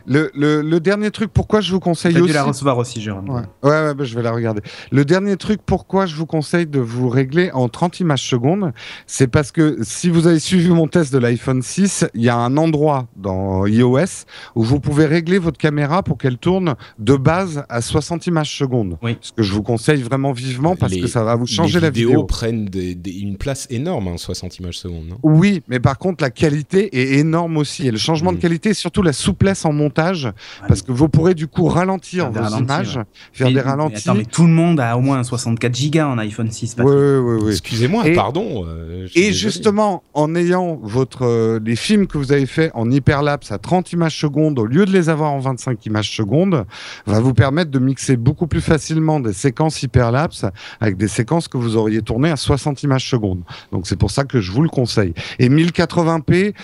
Le, le, le dernier truc, pourquoi je vous conseille t'as aussi. dû la recevoir aussi, Jérôme. Ouais, ouais, ouais, bah, je vais la regarder. Le dernier truc, pourquoi je vous conseille de vous régler en 30 images secondes, c'est parce que si vous avez suivi mon test de l'iPhone 6, il y a un endroit dans iOS où vous pouvez régler votre caméra pour qu'elle tourne de base à 60 images secondes. Oui. Ce que je vous conseille vraiment vivement parce Les- que ça va vous changer les la vidéos vidéo. prennent des- des- une place énorme, hein, 60 images secondes. non? Oui, mais par contre, la qualité est énorme aussi. Et le changement Mm. de qualité, et surtout la souplesse en montage, parce que vous pourrez du coup ralentir vos ralentis, images, ouais. faire Mais- des mais ralentis. attends, mais tout le monde a au moins 64 gigas en iPhone 6. Oui, oui, oui, oui. Excusez-moi, Et- pardon. euh, Et justement, en ayant votre, euh, les films que vous avez fait en hyperlapse à 30 images secondes, au lieu de les avoir en 25 images secondes, va vous permettre de mixer beaucoup plus facilement des séquences hyperlapse avec des séquences que vous auriez tournées à 60 images secondes. Donc c'est pour ça que je vous le conseille. Et 1080p,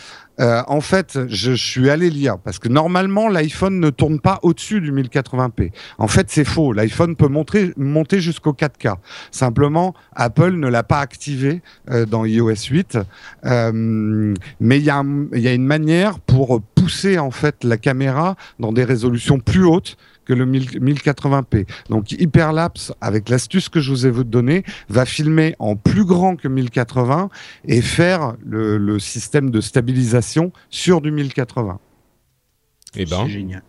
euh, en fait, je, suis allé lire parce que normalement l'iPhone ne tourne pas au-dessus du 1080p. En fait, c'est faux. L'iPhone peut monter, jusqu'au 4K. Simplement, Apple ne l'a pas activé euh, dans iOS 8. Euh, mais il y, y a une manière pour pousser en fait la caméra dans des résolutions plus hautes que le 1000 1080p. Donc Hyperlapse, avec l'astuce que je vous ai donnée, va filmer en plus grand que 1080 et faire le, le système de stabilisation sur du 1080. Eh ben, C'est génial.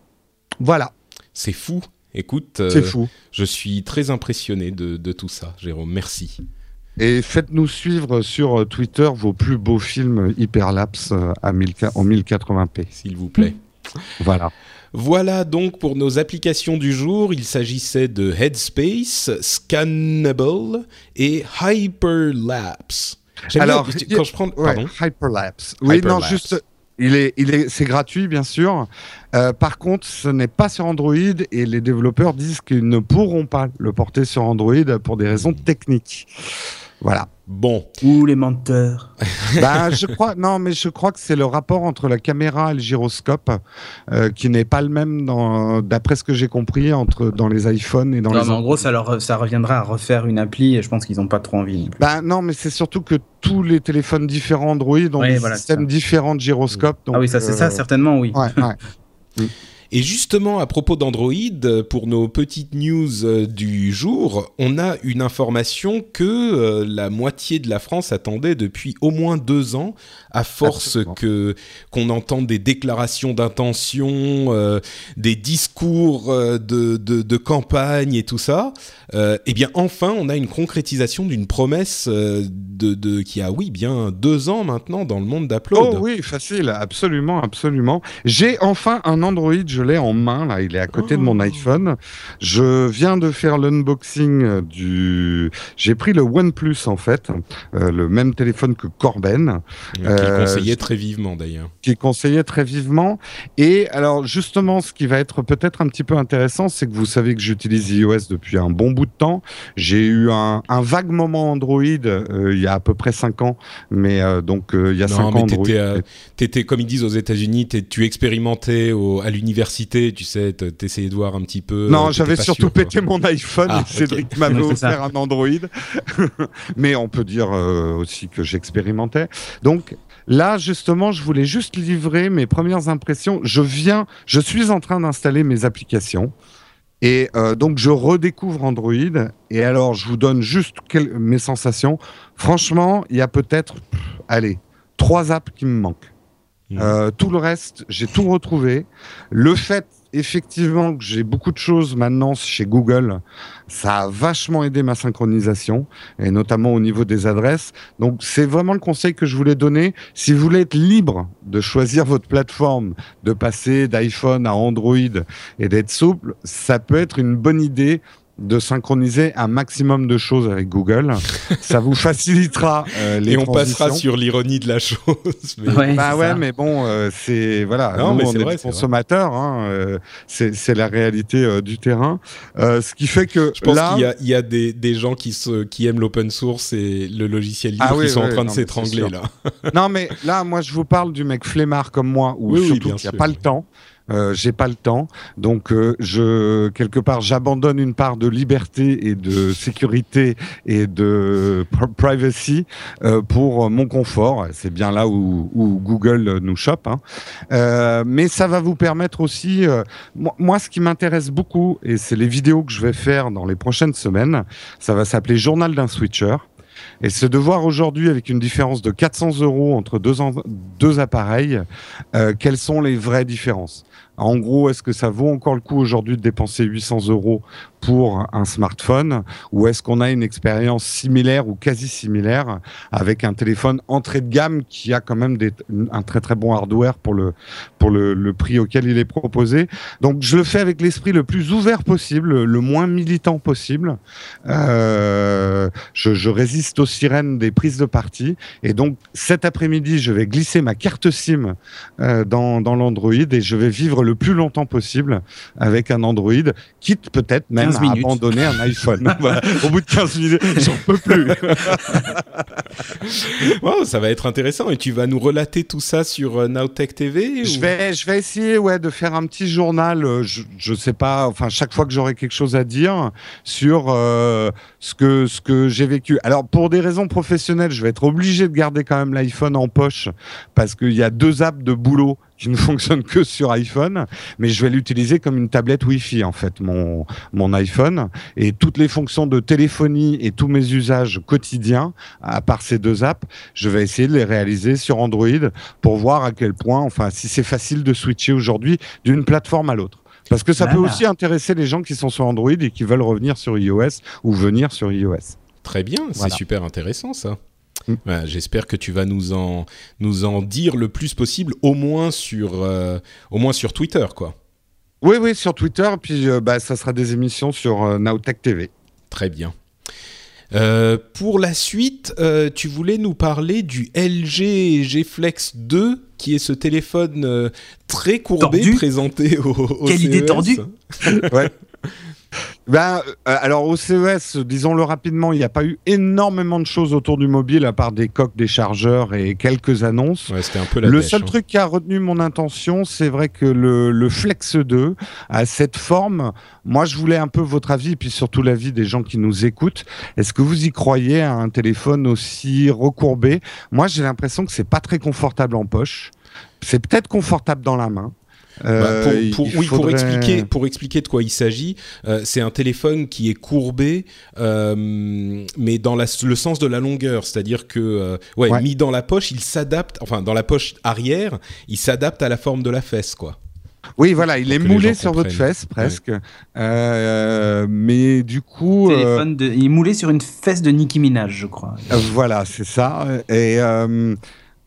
Voilà, c'est fou. Écoute, euh, c'est fou. je suis très impressionné de, de tout ça, Jérôme. Merci. Et faites-nous suivre sur euh, Twitter vos plus beaux films Hyperlapse euh, à 1000 en 1080p. S'il vous plaît. Voilà. Voilà donc pour nos applications du jour. Il s'agissait de Headspace, Scannable et Hyperlapse. Alors, bien, quand je prends, Ouais. Hyperlapse. Oui, non, juste. Il est, il est, c'est gratuit, bien sûr. Euh, par contre, ce n'est pas sur Android et les développeurs disent qu'ils ne pourront pas le porter sur Android pour des raisons techniques. Voilà. Bon, Ouh, les menteurs. bah, je crois, non, mais je crois que c'est le rapport entre la caméra et le gyroscope euh, qui n'est pas le même, dans- d'après ce que j'ai compris, entre dans les iPhones et dans Non, les. mais en gros, ça, leur, ça reviendra à refaire une appli et je pense qu'ils n'ont pas trop envie. non. Bah non, mais c'est surtout que tous les téléphones différents Android ont Ouais, des voilà, systèmes différents de gyroscope. ah oui, ça, c'est ça, euh, certainement, oui. Ouais, ouais. Et justement, à propos d'Android, euh, pour nos petites news euh, du jour, on a une information que euh, la moitié de la France attendait depuis au moins deux ans, à force Absolument. que qu'on entende des déclarations d'intention, euh, des discours euh, de, de, de campagne et tout ça. Euh, eh bien, enfin, on a une concrétisation d'une promesse de, de qui a, oui, bien deux ans maintenant dans le monde d'Upload. Oh oui, facile, absolument, absolument. J'ai enfin un Android, je l'ai en main, là, il est à côté de mon Oh. iPhone. Je viens de faire l'unboxing du... J'ai pris le OnePlus, en fait, euh, le même téléphone que Corben, Qu'il Euh, conseillait très vivement d'ailleurs. qui conseillait très vivement. Et alors, justement, ce qui va être peut-être un petit peu intéressant, c'est que vous savez que j'utilise iOS depuis un bon bout de temps. J'ai eu un, un vague moment Android euh, il y a à peu près 5 ans, mais euh, donc euh, il y a 5 Non, ans mais Android. t'étais, comme ils disent aux États-Unis, tu expérimentais au- à l'université, tu sais, t'essayais de voir un petit peu. Non, j'avais surtout sûr, pété mon iPhone Ah, et Cédric m'avait c'est ça. offert un Android. Mais on peut dire euh, aussi que j'expérimentais. Donc là, justement, je voulais juste livrer mes premières impressions. Je viens, je suis en train d'installer mes applications. Et euh, donc, je redécouvre Android. Et alors, je vous donne juste mes sensations. Franchement, il y a peut-être, allez, trois apps qui me manquent. Mmh. Euh, tout le reste, j'ai tout retrouvé. Le fait effectivement j'ai beaucoup de choses maintenant chez Google. Ça a vachement aidé ma synchronisation et notamment au niveau des adresses. Donc c'est vraiment le conseil que je voulais donner. Si vous voulez être libre de choisir votre plateforme, de passer d'iPhone à Android et d'être souple, ça peut être une bonne idée de synchroniser un maximum de choses avec Google. ça vous facilitera euh, les Et on passera sur l'ironie de la chose. bah ouais, mais bon, euh, c'est voilà. Non, mais on est, vrai, consommateurs. Hein, euh, c'est la réalité euh, du terrain. ce qui fait que je pense qu'il y a, il y a des, des, gens qui, se, qui aiment l'open source et le logiciel libre ah qui sont en train de s'étrangler là. non, mais là, moi, je vous parle du mec flemmard comme moi, où surtout il n'y a pas le temps. Euh, j'ai pas le temps, donc euh, je quelque part j'abandonne une part de liberté et de sécurité et de privacy euh, pour mon confort. C'est bien là où, Google nous chope, hein. Mais ça va vous permettre aussi. Moi, ce qui m'intéresse beaucoup et c'est les vidéos que je vais faire dans les prochaines semaines. Ça va s'appeler Journal d'un switcher. Et c'est de voir aujourd'hui, avec une différence de 400 euros entre deux, appareils, euh, quelles sont les vraies différences? En gros, est-ce que ça vaut encore le coup aujourd'hui de dépenser 800 euros pour un smartphone ou est-ce qu'on a une expérience similaire ou quasi similaire avec un téléphone entrée de gamme qui a quand même des, un très très bon hardware pour le pour le, le, prix auquel il est proposé. Donc je le fais avec l'esprit le plus ouvert possible, le moins militant possible. Euh, je, je, résiste aux sirènes des prises de parti et donc cet après-midi je vais glisser ma carte SIM euh, dans, dans l'Android et je vais vivre le plus longtemps possible avec un Android, quitte peut-être même à abandonner un iPhone. Au bout de 15 minutes, j'en peux plus. wow, ça va être intéressant. Et tu vas nous relater tout ça sur euh, Nowtech TV Je vais, je vais essayer, ouais, de faire un petit journal. Euh, je, je sais pas. Enfin, chaque fois que j'aurai quelque chose à dire sur euh, ce que ce que j'ai vécu. Alors, pour des raisons professionnelles, je vais être obligé de garder quand même l'iPhone en poche parce qu'il y a deux apps de boulot qui ne fonctionne que sur iPhone, mais je vais l'utiliser comme une tablette Wi-Fi en fait, mon mon iPhone et toutes les fonctions de téléphonie et tous mes usages quotidiens, à part ces deux apps, je vais essayer de les réaliser sur Android pour voir à quel point, enfin, si c'est facile de switcher aujourd'hui d'une plateforme à l'autre. Parce que ça peut aussi intéresser les gens qui sont sur Android et qui veulent revenir sur iOS ou venir sur iOS. Très bien, c'est super intéressant ça. Mm. J'espère que tu vas nous en, nous en dire le plus possible, au moins sur, euh, au moins sur Twitter, quoi. Oui, oui, sur Twitter, puis euh, bah, ça sera des émissions sur euh, Nowtech TV. Très bien. pour la suite, tu voulais nous parler du LG G Flex 2, qui est ce téléphone très courbé présenté au, au Quelle idée tordue ouais. Ben, euh, alors au CES, disons-le rapidement, il n'y a pas eu énormément de choses autour du mobile à part des coques, des chargeurs et quelques annonces. Ouais, un peu la le seul hein. truc qui a retenu mon intention, c'est vrai que le, le, Flex 2 a cette forme. Moi, je voulais un peu votre avis, et puis surtout l'avis des gens qui nous écoutent. Est-ce que vous y croyez à un téléphone aussi recourbé? Moi, j'ai l'impression que c'est pas très confortable en poche. C'est peut-être confortable dans la main. Euh, bah, pour, oui, pour expliquer, pour expliquer de quoi il s'agit, euh, c'est un téléphone qui est courbé, euh, mais dans la, le sens de la longueur, c'est-à-dire que, ouais, mis dans la poche, il s'adapte, enfin dans la poche arrière, il s'adapte à la forme de la fesse, quoi. Oui, voilà, il est moulé sur votre fesse presque, mais du coup, téléphone de, il est moulé sur une fesse de Nicki Minaj, je crois. voilà, c'est ça, et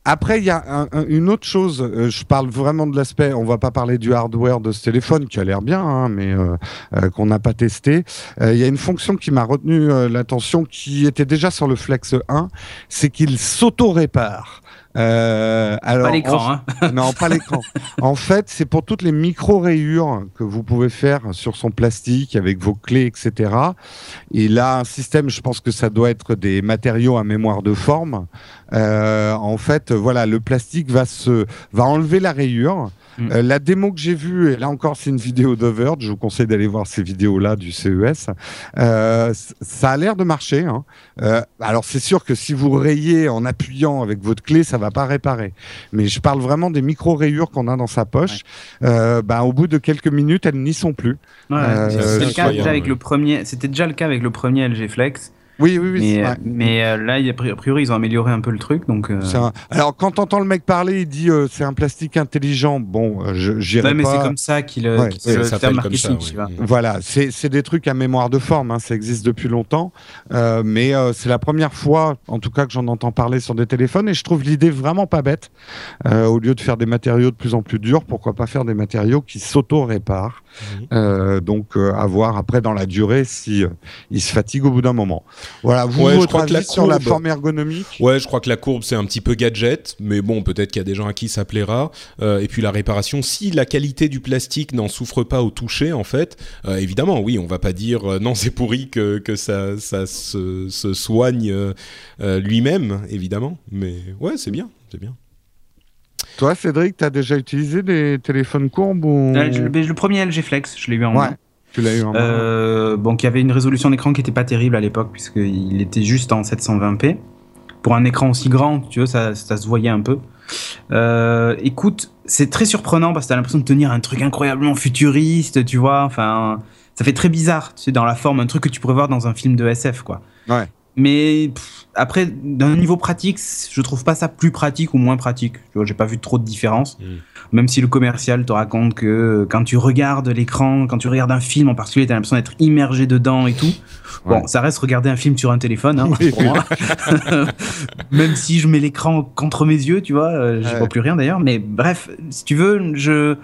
après, il y a une autre chose. Euh, je parle vraiment de l'aspect. On va pas parler du hardware de ce téléphone qui a l'air bien, hein, mais euh, euh, qu'on n'a pas testé. Il y a une fonction qui m'a retenu l'attention, qui était déjà sur le Flex 1, c'est qu'il s'auto-répare. Euh, alors, pas l'écran, hein. Non, pas l'écran. en fait, c'est pour toutes les micro-rayures que vous pouvez faire sur son plastique avec vos clés, etc. Il a un système, je pense que ça doit être des matériaux à mémoire de forme. Euh, en fait, voilà, le plastique va se va enlever la rayure Mm. Euh, la démo que j'ai vue, et là encore, c'est une vidéo de Verge. Je vous conseille d'aller voir ces vidéos-là du CES. Euh, ça a l'air de marcher. Hein. Euh, alors, c'est sûr que si vous rayez en appuyant avec votre clé, ça va pas réparer. Mais je parle vraiment des micro-rayures qu'on a dans sa poche. bah, au bout de quelques minutes, elles n'y sont plus. c'était le cas déjà avec le premier. C'était déjà le cas avec le premier LG Flex. Oui, oui, oui. Mais, euh, mais euh, là, a priori, ils ont amélioré un peu le truc. Donc, euh, Alors, quand t'entends le mec parler, il dit c'est un plastique intelligent. Bon, je j'irai ouais, mais c'est comme ça qu'il ouais, fait marketing. Ça, Voilà, c'est des trucs à mémoire de forme. Hein, ça existe depuis longtemps. mais c'est la première fois, en tout cas, que j'en entends parler sur des téléphones. Et je trouve l'idée vraiment pas bête. au lieu de faire des matériaux de plus en plus durs, pourquoi pas faire des matériaux qui s'auto-réparent Donc, à voir après dans la durée si ils se fatiguent au bout d'un moment. Voilà, vous, ouais, je crois que la sur la forme ergonomique Ouais, je crois que la courbe, c'est un petit peu gadget, mais bon, peut-être qu'il y a des gens à qui ça plaira. Euh, et puis la réparation, si la qualité du plastique n'en souffre pas au toucher, en fait, euh, évidemment, oui, on va pas dire euh, non, c'est pourri que, que ça, ça se, se soigne lui-même, évidemment. Mais ouais, c'est bien, c'est bien. Toi, Cédric, tu as déjà utilisé des téléphones courbes ou... le, premier LG Flex, je l'ai eu en ouais. Tu l'as eu en euh, Bon, qui avait une résolution d'écran qui n'était pas terrible à l'époque, puisqu'il était juste en 720p. Pour un écran aussi grand, tu vois, ça, ça se voyait un peu. Euh, écoute, c'est très surprenant parce que t'as l'impression de tenir un truc incroyablement futuriste, tu vois. Enfin, ça fait très bizarre, tu sais, dans la forme, un truc que tu pourrais voir dans un film de SF, quoi. Ouais. Mais après, d'un niveau pratique, je trouve pas ça plus pratique ou moins pratique. Tu vois, j'ai pas vu trop de différence. Mm. Même si le commercial te raconte que quand tu regardes l'écran, quand tu regardes un film en particulier, t'as l'impression d'être immergé dedans et tout. Bon, ça reste regarder un film sur un téléphone, hein, pour moi. Même si je mets l'écran contre mes yeux, tu vois, euh, je vois plus rien d'ailleurs. Mais bref, si tu veux, je,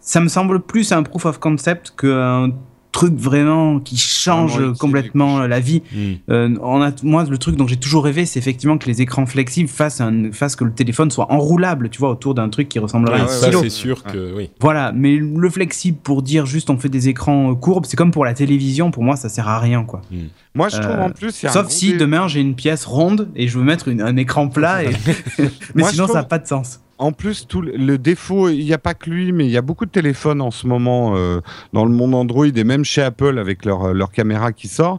ça me semble plus un proof of concept qu'un truc vraiment qui change complètement la vie. Hmm. Euh, on a, moi, le truc dont j'ai toujours rêvé, c'est effectivement que les écrans flexibles fassent, un, fassent que le téléphone soit enroulable, tu vois, autour d'un truc qui ressemblerait à un stylo. Ça, c'est sûr que oui. Voilà, mais le flexible pour dire juste on fait des écrans courbes, c'est comme pour la télévision, pour moi, ça sert à rien, quoi. Hmm. Moi, je trouve en plus. Sauf si demain j'ai une pièce ronde et je veux mettre un écran plat, et... mais sinon, ça n'a pas de sens en plus, tout le défaut, il n'y a pas que lui, mais il y a beaucoup de téléphones en ce moment euh, dans le monde Android et même chez Apple avec leur, euh, leur caméra qui sort,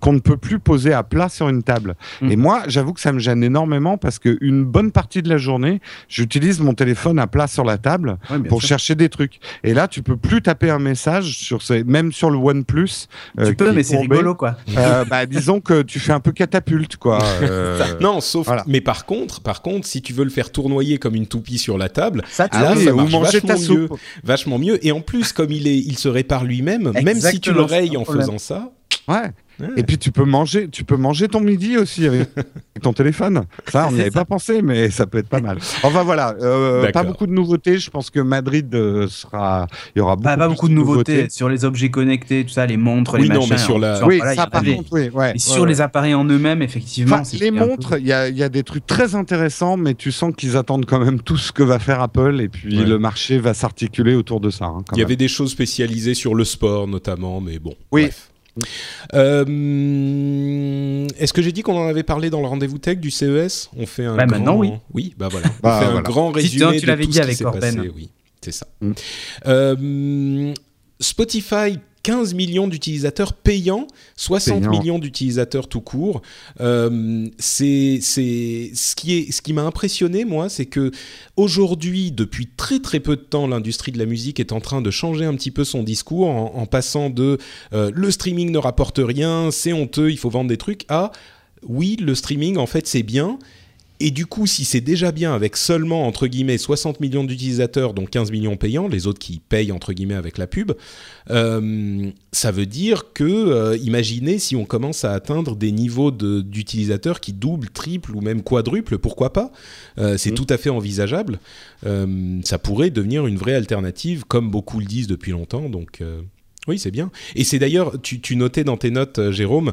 qu'on ne peut plus poser à plat sur une table. Mm. Et moi, j'avoue que ça me gêne énormément parce qu'une bonne partie de la journée, j'utilise mon téléphone à plat sur la table pour chercher des trucs. Et là, tu peux plus taper un message sur ces, même sur le OnePlus. Euh, tu peux, mais c'est rigolo, quoi. bah, disons que tu fais un peu catapulte, quoi. non, sauf. Mais par contre, par contre, si tu veux le faire tournoyer comme une une toupie sur la table. Ça, là, ça marche vachement mieux, vachement mieux. Et en plus, comme il est, il se répare lui-même, même si tu l'oreilles en faisant ça. Ouais. Et puis tu peux manger, tu peux manger ton midi aussi avec ton téléphone. Ça, on n'y avait pas pensé, mais ça peut être pas mal. Enfin voilà, euh, pas beaucoup de nouveautés. Je pense que Madrid euh, sera, il y aura beaucoup, pas, beaucoup de, nouveautés. sur les objets connectés, tout ça, les montres, les machins. mais sur la, oui, ça par contre, oui, ouais, sur les appareils en eux-mêmes, effectivement. les montres, il y, a, y, a des trucs très intéressants, mais tu sens qu'ils attendent quand même tout ce que va faire Apple, et puis le marché va s'articuler autour de ça. Hein, il y avait des choses spécialisées sur le sport notamment, mais bon. Oui. Bref. Euh, est-ce que j'ai dit qu'on en avait parlé dans le rendez-vous tech du CES On fait un bah, grand... maintenant oui. Oui, bah voilà. On bah, fait un grand résumé tu, de tout dit ce qui s'est passé. Oui, c'est ça. Mm. Euh, Spotify 15 millions d'utilisateurs payants, 60 millions d'utilisateurs tout court. Euh, c'est ce qui est ce qui m'a impressionné moi, c'est que aujourd'hui, depuis très très peu de temps, l'industrie de la musique est en train de changer un petit peu son discours en, passant de euh, le streaming ne rapporte rien, c'est honteux, il faut vendre des trucs à oui, le streaming en fait c'est bien et du coup, si c'est déjà bien avec seulement, entre guillemets, 60 millions d'utilisateurs, dont 15 millions payants, les autres qui payent, entre guillemets, avec la pub, euh, ça veut dire que, euh, imaginez si on commence à atteindre des niveaux d'utilisateurs qui doublent, triplent ou même quadruplent, pourquoi pas euh, C'est mmh. tout à fait envisageable. ça pourrait devenir une vraie alternative, comme beaucoup le disent depuis longtemps, donc... oui, c'est bien. Et c'est d'ailleurs, tu, tu, notais dans tes notes, Jérôme,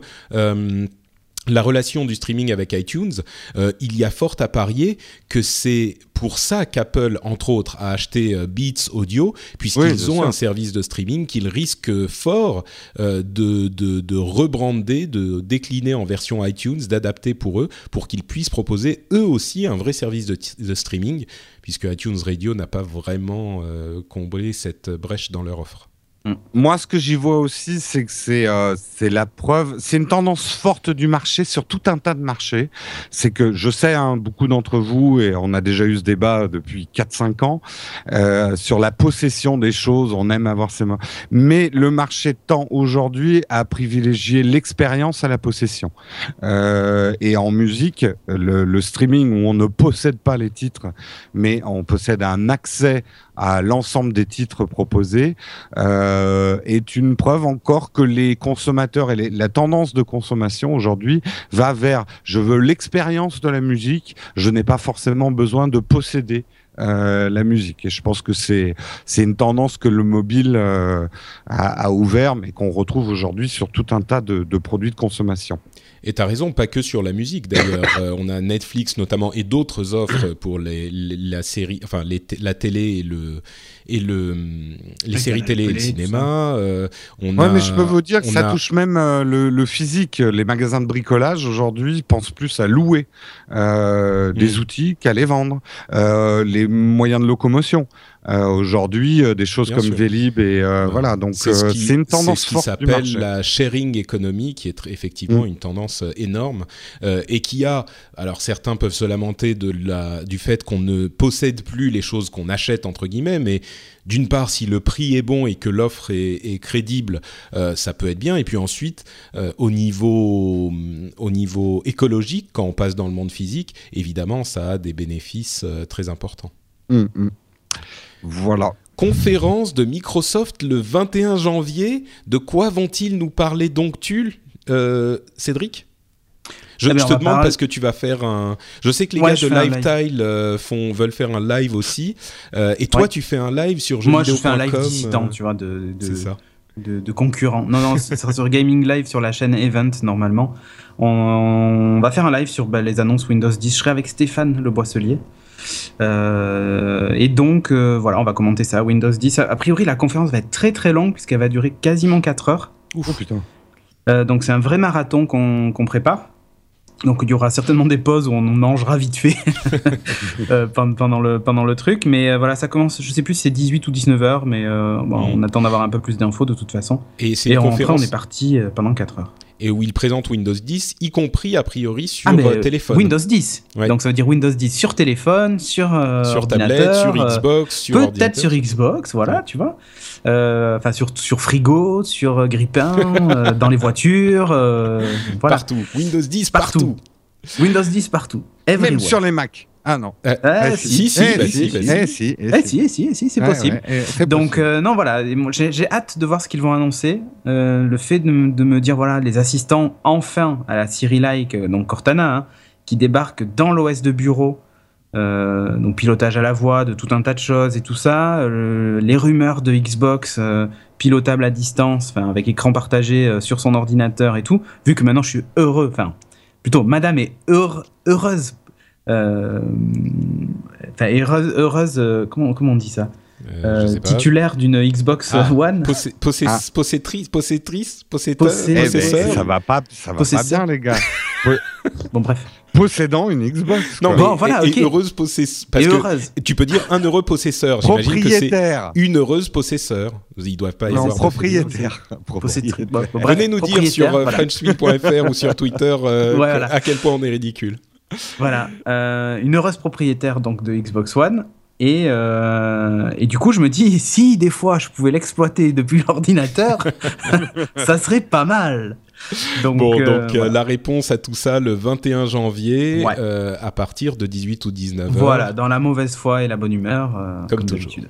la relation du streaming avec iTunes, euh, il y a fort à parier que c'est pour ça qu'Apple, entre autres, a acheté euh, Beats Audio, puisqu'ils ont un service de streaming qu'ils risquent fort euh, de, de, de, rebrander, de décliner en version iTunes, d'adapter pour eux, pour qu'ils puissent proposer eux aussi un vrai service de, de streaming, puisque iTunes Radio n'a pas vraiment comblé cette brèche dans leur offre. Mm. Moi, ce que j'y vois aussi, c'est que c'est euh, la preuve, c'est une tendance forte du marché sur tout un tas de marchés. C'est que je sais, hein, beaucoup d'entre vous, et on a déjà eu ce débat depuis 4-5 ans, euh, sur la possession des choses, on aime avoir ces mots. Mais le marché tend aujourd'hui à privilégier l'expérience à la possession. Euh, et en musique, le, le streaming où on ne possède pas les titres, mais on possède un accès à l'ensemble des titres proposés euh, est une preuve encore que les consommateurs et la tendance de consommation aujourd'hui va vers je veux l'expérience de la musique, je n'ai pas forcément besoin de posséder euh, la musique. Et je pense que c'est c'est une tendance que le mobile euh, a, a, ouvert, mais qu'on retrouve aujourd'hui sur tout un tas de, de produits de consommation. Et tu as raison, pas que sur la musique d'ailleurs. Euh, on a Netflix notamment et d'autres offres pour les, la série, enfin les la télé et le et le les séries télé et le cinéma. Euh, on ouais, mais je peux vous dire que ça touche même euh, le, le, physique. Les magasins de bricolage aujourd'hui pensent plus à louer euh, des mm. outils qu'à les vendre. Les moyens de locomotion. Euh, aujourd'hui euh, des choses comme Vélib et euh, voilà donc c'est une tendance forte qui s'appelle la sharing economy qui est effectivement mm. une tendance énorme et qui a alors certains peuvent se lamenter de la du fait qu'on ne possède plus les choses qu'on achète entre guillemets mais d'une part, si le prix est bon et que l'offre est, est, crédible, euh, ça peut être bien. Et puis ensuite, euh, au, niveau, au niveau écologique, quand on passe dans le monde physique, évidemment, ça a des bénéfices euh, très importants. Mm, mm. Voilà. Conférence de Microsoft le 21 janvier. De quoi vont-ils nous parler donc, tu, euh, Cédric? Je, eh te demande parce que tu vas faire un. Je sais que les gars de Lifetile euh, font veulent faire un live aussi. Euh, et toi, tu fais un live sur Moi, je fais un live dissident, tu vois, de. de... Ça. De, de, concurrents. Non, non, ce sera sur Gaming Live sur la chaîne Event normalement. On, va faire un live sur bah, les annonces Windows 10. Je serai avec Stéphane Le Boisselier. Euh, et donc, euh, voilà, on va commenter ça, Windows 10. A priori, la conférence va être très très longue puisqu'elle va durer quasiment 4 heures. Ouf, oh, putain. Euh, donc, c'est un vrai marathon qu'on prépare. Donc il y aura certainement des pauses où on mangera vite fait pendant, le, pendant le truc. Mais voilà, ça commence, je sais plus si c'est 18 ou 19 heures, mais bon, mm. on attend d'avoir un peu plus d'infos de toute façon. Et, et après, on est parti pendant 4 heures et où il présente Windows 10, y compris a priori sur ah, euh, téléphone. Windows 10. Donc ça veut dire Windows 10 sur téléphone, sur euh, sur tablette, sur euh, Xbox, sur peut-être sur Xbox, voilà, tu vois. Enfin sur sur frigo, sur grippin, dans les voitures, voilà. partout. Windows 10 partout. Windows 10 partout. Même sur les Mac. Ah non. Euh, eh, si, si, si, si, si, si, c'est possible. Donc non, voilà, j'ai hâte de voir ce qu'ils vont annoncer. Euh, le fait de, me dire voilà les assistants enfin à la Siri-like, euh, donc Cortana, hein, qui débarque dans l'OS de bureau. donc pilotage à la voix de tout un tas de choses et tout ça, les rumeurs de Xbox pilotable à distance, enfin avec écran partagé sur son ordinateur et tout. Vu que maintenant je suis heureux, enfin plutôt Madame est heureuse euh, heureuse, heureuse euh, comment, comment on dit ça euh, titulaire d'une Xbox ah, One. Possé ah. Possessrice, possessrice, possesseur. Eh ben, ça va pas, ça va pas bien, les gars. bon, bref. Possédant une Xbox. Non, bon, voilà, et, heureuse possesseur. Parce que tu peux dire un heureux possesseur. Propriétaire. une heureuse possesseur. Ils doivent pas y non, avoir. Propriétaire. propriétaire. Venez nous dire sur voilà. frenchspeak.fr ou sur Twitter à quel point on est ridicule. Voilà, euh, une heureuse propriétaire donc de Xbox One. Et, euh, et, du coup, je me dis, si des fois je pouvais l'exploiter depuis l'ordinateur, ça serait pas mal. Donc, bon, euh, donc la réponse à tout ça le 21 janvier à partir de 18 ou 19 h Voilà, dans la mauvaise foi et la bonne humeur, comme, comme d'habitude.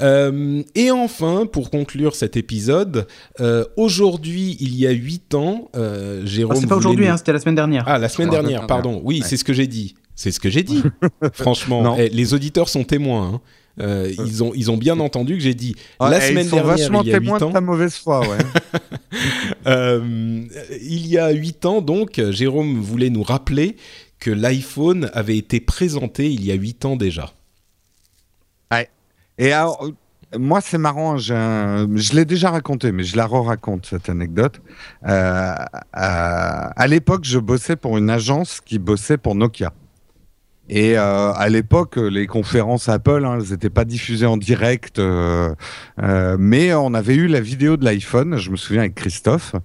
Euh, et enfin, pour conclure cet épisode, euh, aujourd'hui, il y a 8 ans, euh, Jérôme. c'est pas aujourd'hui, hein, c'était la semaine dernière. Ah, la semaine dernière, pardon. Oui, c'est ce que j'ai dit. C'est ce que j'ai dit. Franchement, eh, les auditeurs sont témoins. Hein. Euh, ils, ont, ils ont bien entendu que j'ai dit Ah, la semaine ils sont dernière, vachement il y a témoins 8 de ta mauvaise foi, ouais. Euh, il y a 8 ans, donc, Jérôme voulait nous rappeler que l'iPhone avait été présenté il y a 8 ans déjà. Et euh, moi, c'est marrant, je l'ai déjà raconté, mais je la re-raconte, cette anecdote. Euh, à à l'époque, je bossais pour une agence qui bossait pour Nokia. Et euh, à l'époque, les conférences Apple, hein, elles n'étaient pas diffusées en direct, euh, euh, mais on avait eu la vidéo de l'iPhone, je me souviens avec Christophe,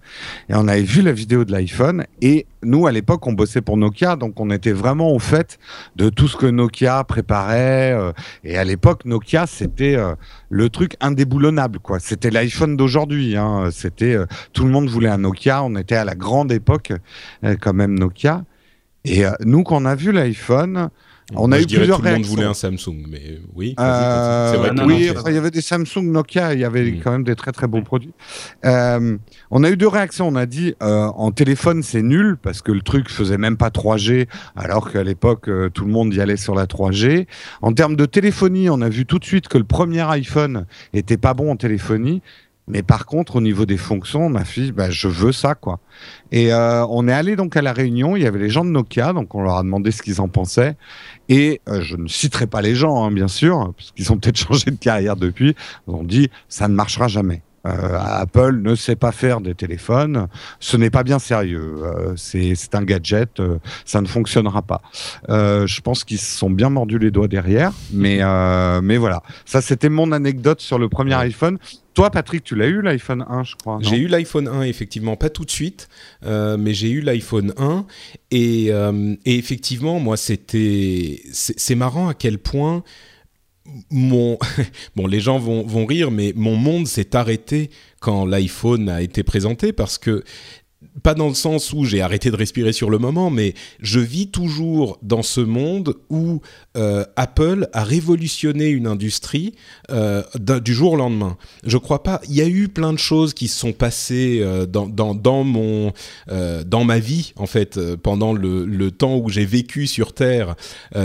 et on avait vu la vidéo de l'iPhone, et nous, à l'époque, on bossait pour Nokia, donc on était vraiment au fait de tout ce que Nokia préparait, et à l'époque, Nokia, c'était le truc indéboulonnable, quoi. C'était l'iPhone d'aujourd'hui, hein. C'était tout le monde voulait un Nokia. On était à la grande époque, quand même Nokia. Et euh, nous, quand on a vu l'iPhone, on Moi, a eu plusieurs tout le monde réactions. voulait un Samsung, mais oui. Euh, c'est vrai que oui, il y avait des Samsung, Nokia, il y avait Mm. quand même des très très beaux produits. Euh, on a eu deux réactions. On a dit euh, en téléphone c'est nul parce que le truc faisait même pas 3G, alors qu'à l'époque euh, tout le monde y allait sur la 3G. En termes de téléphonie, on a vu tout de suite que le premier iPhone était pas bon en téléphonie. Mais par contre, au niveau des fonctions, ma fille, bah, je veux ça, quoi. Et euh, on est allé donc à la réunion. Il y avait les gens de Nokia, donc on leur a demandé ce qu'ils en pensaient. Et euh, je ne citerai pas les gens, hein, bien sûr, parce qu'ils ont peut-être changé de carrière depuis. Ils ont dit ça ne marchera jamais. Euh, Apple ne sait pas faire des téléphones, ce n'est pas bien sérieux. Euh, c'est un gadget, euh, ça ne fonctionnera pas. Je pense qu'ils se sont bien mordus les doigts derrière, mais mais voilà. Ça, c'était mon anecdote sur le premier iPhone. Toi, Patrick, tu l'as eu l'iPhone 1, je crois. J'ai eu l'iPhone 1, effectivement, pas tout de suite, euh, mais j'ai eu l'iPhone 1. Et, euh, et effectivement, moi, c'était. C'est marrant à quel point mon. bon, les gens vont, vont rire, mais mon monde s'est arrêté quand l'iPhone a été présenté parce que. Pas dans le sens où j'ai arrêté de respirer sur le moment, mais je vis toujours dans ce monde où euh, Apple a révolutionné une industrie euh, du jour au lendemain. Je crois pas. Il y a eu plein de choses qui se sont passées euh, dans, dans, mon dans ma vie en fait pendant le, le temps où j'ai vécu sur Terre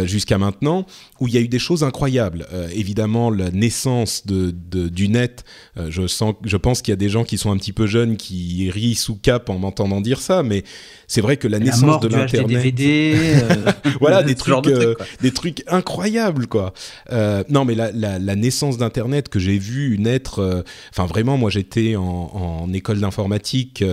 jusqu'à maintenant où il y a eu des choses incroyables. Évidemment la naissance de, du net. je sens je pense qu'il y a des gens qui sont un petit peu jeunes qui rient sous cap en m'entendant dire ça, mais c'est vrai que la, La naissance de l'internet euh, voilà des trucs, de euh, des trucs incroyables quoi. Euh, non mais la, la, la naissance d'internet que j'ai vu naître, enfin vraiment moi j'étais en, en école d'informatique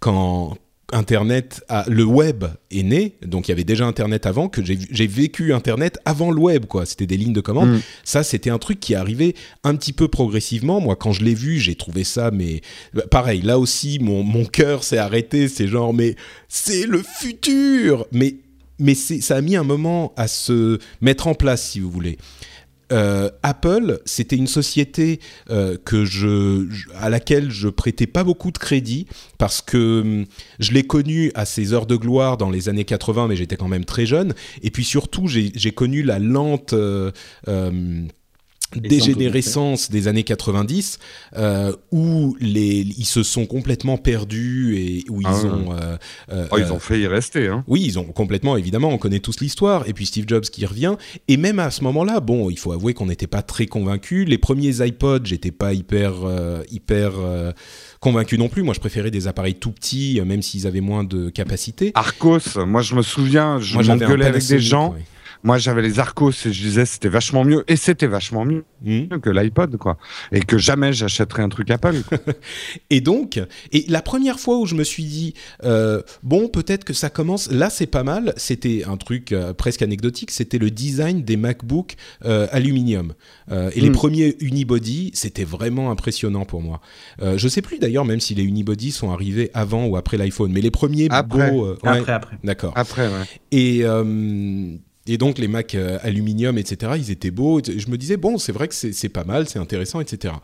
quand Internet, a, le web est né, donc il y avait déjà Internet avant, que j'ai vécu Internet avant le web, quoi. C'était des lignes de commande. Mm. Ça, c'était un truc qui arrivé un petit peu progressivement. Moi, quand je l'ai vu, j'ai trouvé ça, mais bah, pareil, là aussi, mon, mon cœur s'est arrêté. C'est genre, mais c'est le futur Mais, mais ça a mis un moment à se mettre en place, si vous voulez. Euh, Apple, c'était une société euh, que je, à laquelle je prêtais pas beaucoup de crédit parce que hum, je l'ai connu à ses heures de gloire dans les années 80, mais j'étais quand même très jeune. Et puis surtout, j'ai connu la lente euh, dégénérescence des années 90 euh, où les, ils se sont complètement perdus et où ils Ah ont euh, euh, Oh, ils ont fait y rester. Hein. oui, ils ont complètement, évidemment, on connaît tous l'histoire. Et puis Steve Jobs qui revient. Et même à ce moment-là, bon, il faut avouer qu'on n'était pas très convaincus. Les premiers iPods, j'étais pas hyper, hyper convaincu non plus. Moi, je préférais des appareils tout petits, même s'ils avaient moins de capacité. Arcos, moi je me souviens, je m'engueulais avec des gens. ouais. Moi j'avais les Arcos et je disais c'était vachement mieux. Et c'était vachement mieux Hmm. que l'iPod, quoi. Et que jamais j'achèterais un truc Apple. Et donc, et la première fois où je me suis dit, euh, bon, peut-être que ça commence, là c'est pas mal, c'était un truc euh, presque anecdotique, c'était le design des MacBook euh, aluminium. Euh, et les Mm. premiers unibody, c'était vraiment impressionnant pour moi. Euh, je sais plus d'ailleurs même si les unibody sont arrivés avant ou après l'iPhone, mais les premiers Après. beaux... euh, ouais, Après, après. D'accord. Après, ouais. Et, euh, et donc les Mac euh, aluminium, etc., ils étaient beaux. Je me disais, bon, c'est vrai que c'est c'est pas mal, c'est intéressant, etc.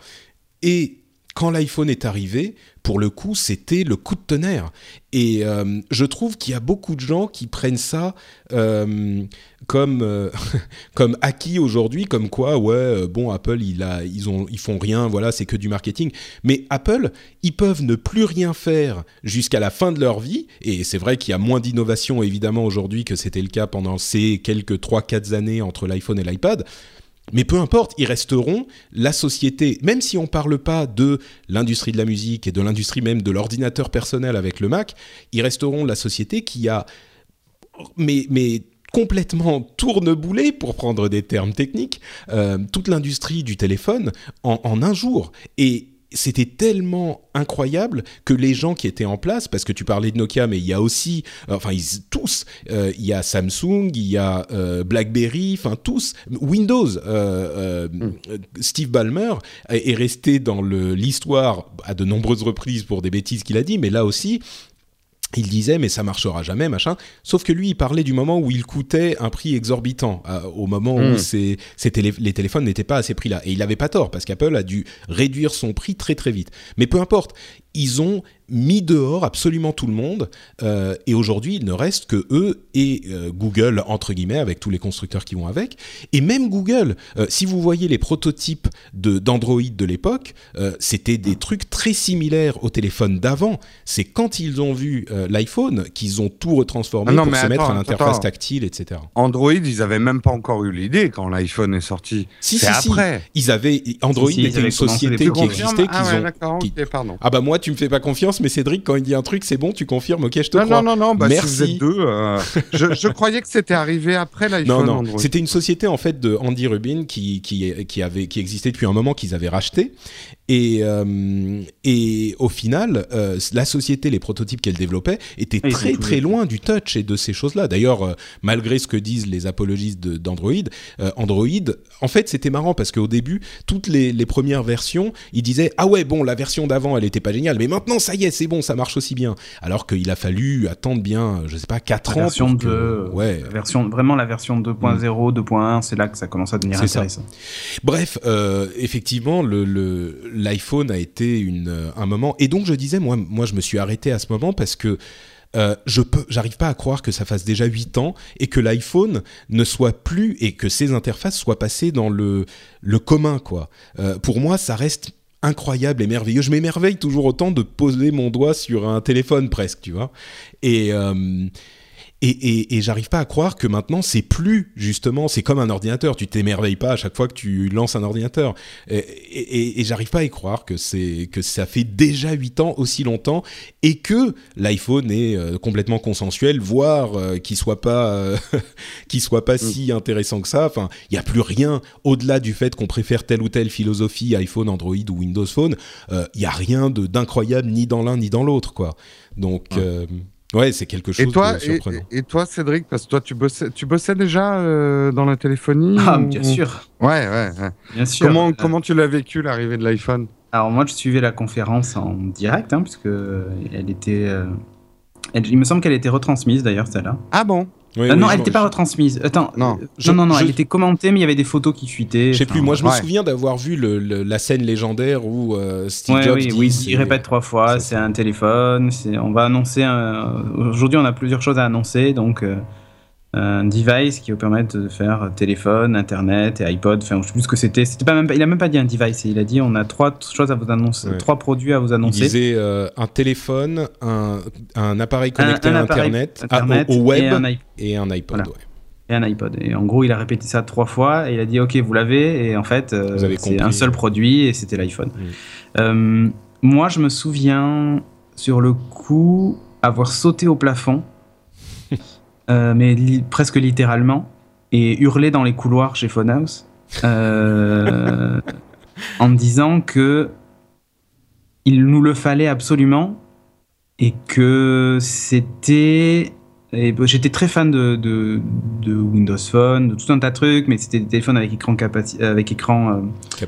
Et quand l'iPhone est arrivé, pour le coup, c'était le coup de tonnerre. Et euh, je trouve qu'il y a beaucoup de gens qui prennent ça euh, comme, euh, comme acquis aujourd'hui, comme quoi, ouais, bon, Apple, ils, ont, ils font rien, voilà, c'est que du marketing. Mais Apple, ils peuvent ne plus rien faire jusqu'à la fin de leur vie. Et c'est vrai qu'il y a moins d'innovation, évidemment, aujourd'hui que c'était le cas pendant ces quelques 3-4 années entre l'iPhone et l'iPad. Mais peu importe, ils resteront la société, même si on parle pas de l'industrie de la musique et de l'industrie même de l'ordinateur personnel avec le Mac, ils resteront la société qui a mais, mais complètement tourneboulé, pour prendre des termes techniques, euh, toute l'industrie du téléphone en, en un jour. Et c'était tellement incroyable que les gens qui étaient en place, parce que tu parlais de Nokia, mais il y a aussi, enfin ils, tous, euh, il y a Samsung, il y a euh, BlackBerry, enfin tous, Windows. Euh, Mm. Steve Ballmer est est resté dans l'histoire à de nombreuses reprises pour des bêtises qu'il a dit, mais là aussi. Il disait mais ça marchera jamais machin. Sauf que lui il parlait du moment où il coûtait un prix exorbitant, euh, au moment où Mm. ces, ces télé- les téléphones n'étaient pas à ces prix-là. Et il avait pas tort parce qu'Apple a dû réduire son prix très très vite. Mais peu importe, ils ont mis dehors absolument tout le monde euh, et aujourd'hui il ne reste que eux et euh, Google entre guillemets avec tous les constructeurs qui vont avec et même Google. Euh, si vous voyez les prototypes de d'Android de l'époque euh, c'était des trucs très similaires au téléphone d'avant. C'est quand ils ont vu euh, l'iPhone qu'ils ont tout retransformé Ah non, pour se mettre à l'interface tactile etc Android, ils avaient même pas encore eu l'idée quand l'iPhone est sorti. si C'est si si. ils avaient Android Si, si, ils était avaient une société qui existait ah qu'ils ouais, ont d'accord, qui- ok, pardon. ah bah moi tu me fais pas confiance mais Cédric quand il dit un truc c'est bon tu confirmes ok je te Non, crois non, non, non, bah, si Merci. vous êtes deux, euh, je, je croyais que c'était arrivé après Non, l'iPhone non, Android. c'était une société en fait de Andy Rubin qui, qui, qui, avait, qui existait depuis un moment, qu'ils avaient racheté. Et, euh, et au final, euh, la société, les prototypes qu'elle développait étaient très très loin du touch et de ces choses-là. D'ailleurs, euh, malgré ce que disent les apologistes de- d'Android, euh, Android, en fait, c'était marrant parce qu'au début, toutes les, les premières versions, ils disaient ah ouais bon, la version d'avant, elle était pas géniale, mais maintenant ça y est, c'est bon, ça marche aussi bien. Alors qu'il a fallu attendre bien, je sais pas, 4 La ans. version que- 2, ouais, la version, vraiment la version 2.0, 2.1, c'est là que ça commence à devenir C'est ça. intéressant. Bref, euh, effectivement, le- le- l'iPhone a été une, un moment. Et donc, je disais, moi, moi, je me suis arrêté à ce moment parce que euh, je peux, j'arrive pas à croire que ça fasse déjà 8 ans et que l'iPhone ne soit plus et que ses interfaces soient passées dans le, le commun, quoi. Euh, pour moi, ça reste incroyable et merveilleux. Je m'émerveille toujours autant de poser mon doigt sur un téléphone presque, tu vois. Et, euh, et, et, et j'arrive pas à croire que maintenant c'est plus justement, c'est comme un ordinateur. Tu t'émerveilles pas à chaque fois que tu lances un ordinateur. Et, j'arrive pas à y croire que c'est que ça fait déjà 8 ans aussi longtemps et que l'iPhone est euh, complètement consensuel, voire euh, qu'il soit pas euh, qu'il soit pas si intéressant que ça. Enfin, il y a plus rien au-delà du fait qu'on préfère telle ou telle philosophie iPhone, Android ou Windows Phone. euh, Il y a rien de d'incroyable ni dans l'un ni dans l'autre, quoi. Donc Ouais. Ouais, c'est quelque chose Et toi, de et, surprenant. et toi, Cédric, parce que toi, tu bossais, tu bossais déjà euh, dans la téléphonie Ah, ou- bien sûr, Ouais, ouais. ouais. bien sûr. Comment, Euh, comment tu l'as vécu l'arrivée de l'iPhone? Alors moi, je suivais la conférence en direct, hein, puisque elle était. euh, elle- il me semble qu'elle était retransmise d'ailleurs, celle-là. Ah bon? Oui, Euh, oui, non, elle n'était pas retransmise. Attends. Non. Je- non, non, non, je- elle était commentée, mais il y avait des photos qui fuitaient. Je sais plus, moi je me souviens d'avoir vu le, le- la scène légendaire où euh, Steve Ouais, Jobs oui, dit oui, c'est- il répète trois fois, c'est un téléphone, on va annoncer, un- aujourd'hui on a plusieurs choses à annoncer, donc euh, un device qui va permettre de faire téléphone, internet et iPod, enfin je sais plus ce que c'était, c'était pas même il a même pas dit un device, il a dit on a trois choses à vous annoncer, Ouais. trois produits à vous Il annoncer. disait euh, un téléphone, un, un appareil connecté un à appareil Internet, à- au, au web et un, iP- et un iPod. Voilà. ouais. et un iPod. Et en gros, il a répété ça trois fois et il a dit Ok, vous l'avez. Et en fait, euh, Vous c'est un seul produit et c'était l'iPhone. Mm. Euh, moi, je me souviens sur le coup avoir sauté au plafond, mais li- presque littéralement, et hurlé dans les couloirs chez Phonehouse euh, en me disant que il nous le fallait absolument et que c'était bah, j'étais très fan de, de, de Windows Phone, de tout un tas de trucs, mais c'était des téléphones avec écran, avec écran euh,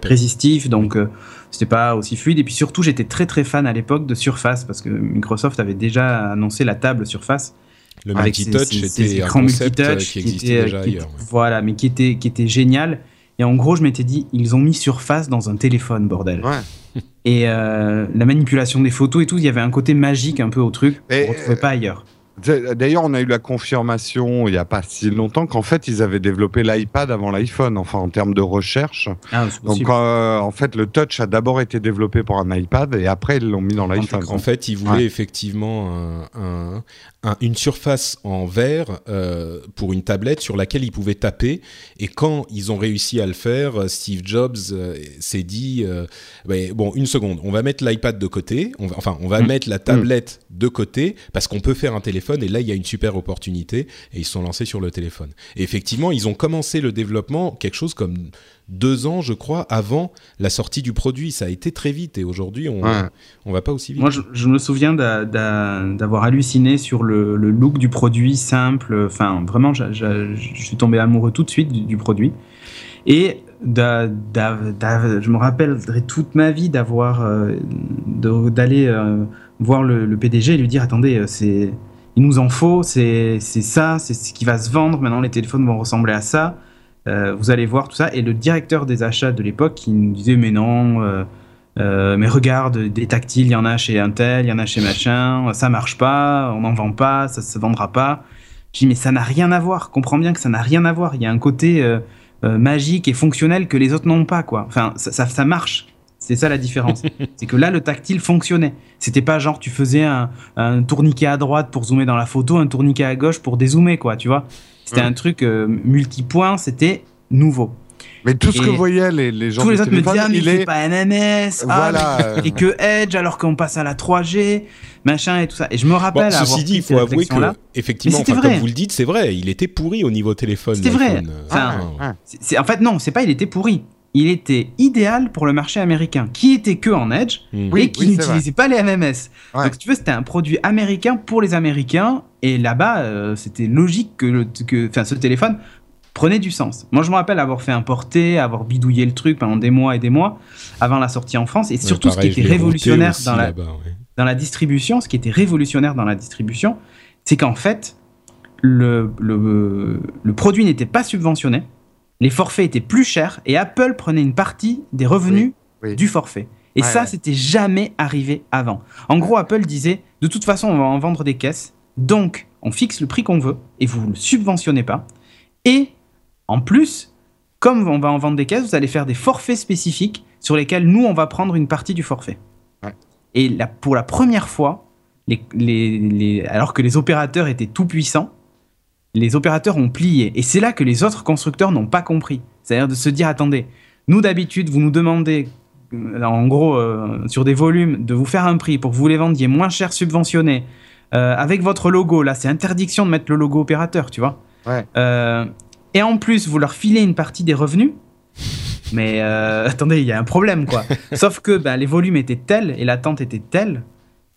résistif, donc euh, c'était pas aussi fluide. Et puis surtout, j'étais très très fan à l'époque de Surface, parce que Microsoft avait déjà annoncé la table Surface. Le avec multitouch ces- ces- ces était un concept euh, multitouch qui existait était- déjà qui ailleurs. était- Voilà, mais qui était, qui était génial. Et en gros, je m'étais dit, ils ont mis Surface dans un téléphone, bordel. Ouais. Et euh, la manipulation des photos et tout, il y avait un côté magique un peu au truc qu'on ne retrouvait pas ailleurs. D'ailleurs, on a eu la confirmation il n'y a pas si longtemps qu'en fait, ils avaient développé l'iPad avant l'iPhone, enfin en termes de recherche. Ah, Donc, euh, en fait, le touch a d'abord été développé pour un iPad et après, ils l'ont mis dans l'iPhone. En fait, ils voulaient Ouais. effectivement un, un, une surface en verre euh, pour une tablette sur laquelle ils pouvaient taper. Et quand ils ont réussi à le faire, Steve Jobs s'est dit bon, une seconde, on va mettre l'iPad de côté, on va, enfin, on va mm. mettre la tablette de côté parce qu'on peut faire un téléphone. Et là, il y a une super opportunité. Et ils se sont lancés sur le téléphone. Et effectivement, ils ont commencé le développement quelque chose comme deux ans, je crois, avant la sortie du produit. Ça a été très vite et aujourd'hui, on on va pas aussi vite. Moi, je, me souviens d'avoir halluciné sur le, look du produit simple. Enfin, vraiment, je suis tombé amoureux tout de suite du, produit. Et je me rappellerai toute ma vie d'avoir euh, d'aller euh, voir le, le, PDG et lui dire attendez, euh, c'est il nous en faut, c'est ça, c'est ce qui va se vendre. Maintenant, les téléphones vont ressembler à ça. Euh, vous allez voir tout ça. Et le directeur des achats de l'époque, qui nous disait mais non, euh, euh, mais regarde, des tactiles, il y en a chez Intel, il y en a chez machin, ça marche pas, on n'en vend pas, ça se vendra pas. Je dis mais ça n'a rien à voir. Comprends bien que ça n'a rien à voir. Il y a un côté magique et fonctionnel que les autres n'ont pas quoi. Enfin ça, ça, marche. C'est ça la différence. c'est que là, le tactile fonctionnait. C'était pas genre tu faisais un, un, tourniquet à droite pour zoomer dans la photo, un tourniquet à gauche pour dézoomer, quoi, tu vois. C'était un truc euh, multipoint, c'était nouveau. Mais tout ce que voyaient les, les gens tous les autres me disaient ah, mais il est pas MMS voilà, et que Edge alors qu'on passe à la 3G machin et tout ça. Et je me rappelle bon, ceci dit il faut avouer que effectivement comme vous le dites c'est vrai il était pourri au niveau téléphone c'était vrai. Enfin, ah, en fait non c'est pas il était pourri il était idéal pour le marché américain, qui était que en Edge hmm. et qui n'utilisait pas les MMS. Donc, si tu veux, c'était un produit américain pour les Américains. Et là-bas, euh, c'était logique que, que ce téléphone prenait du sens. Moi, je me rappelle avoir fait importer, avoir bidouillé le truc pendant des mois et des mois avant la sortie en France. Et surtout, ce qui était révolutionnaire dans la, dans la distribution, ce qui était révolutionnaire dans la distribution, c'est qu'en fait, le, le, le produit n'était pas subventionné les forfaits étaient plus chers et Apple prenait une partie des revenus du forfait. Et ça, c'était jamais arrivé avant. En gros, Apple disait, de toute façon, on va en vendre des caisses, donc on fixe le prix qu'on veut et vous ne le subventionnez pas. Et en plus, comme on va en vendre des caisses, vous allez faire des forfaits spécifiques sur lesquels nous, on va prendre une partie du forfait. Et là, pour la première fois, alors que les opérateurs étaient tout puissants, les opérateurs ont plié. Et c'est là que les autres constructeurs n'ont pas compris. C'est-à-dire de se dire, attendez, nous d'habitude, vous nous demandez, euh, en gros, euh, sur des volumes, de vous faire un prix pour que vous les vendiez moins cher subventionné, euh, avec votre logo. Là, c'est interdiction de mettre le logo opérateur, tu vois. et en plus, vous leur filez une partie des revenus. Mais attendez, il y a un problème, quoi. Sauf que ben, les volumes étaient tels et l'attente était telle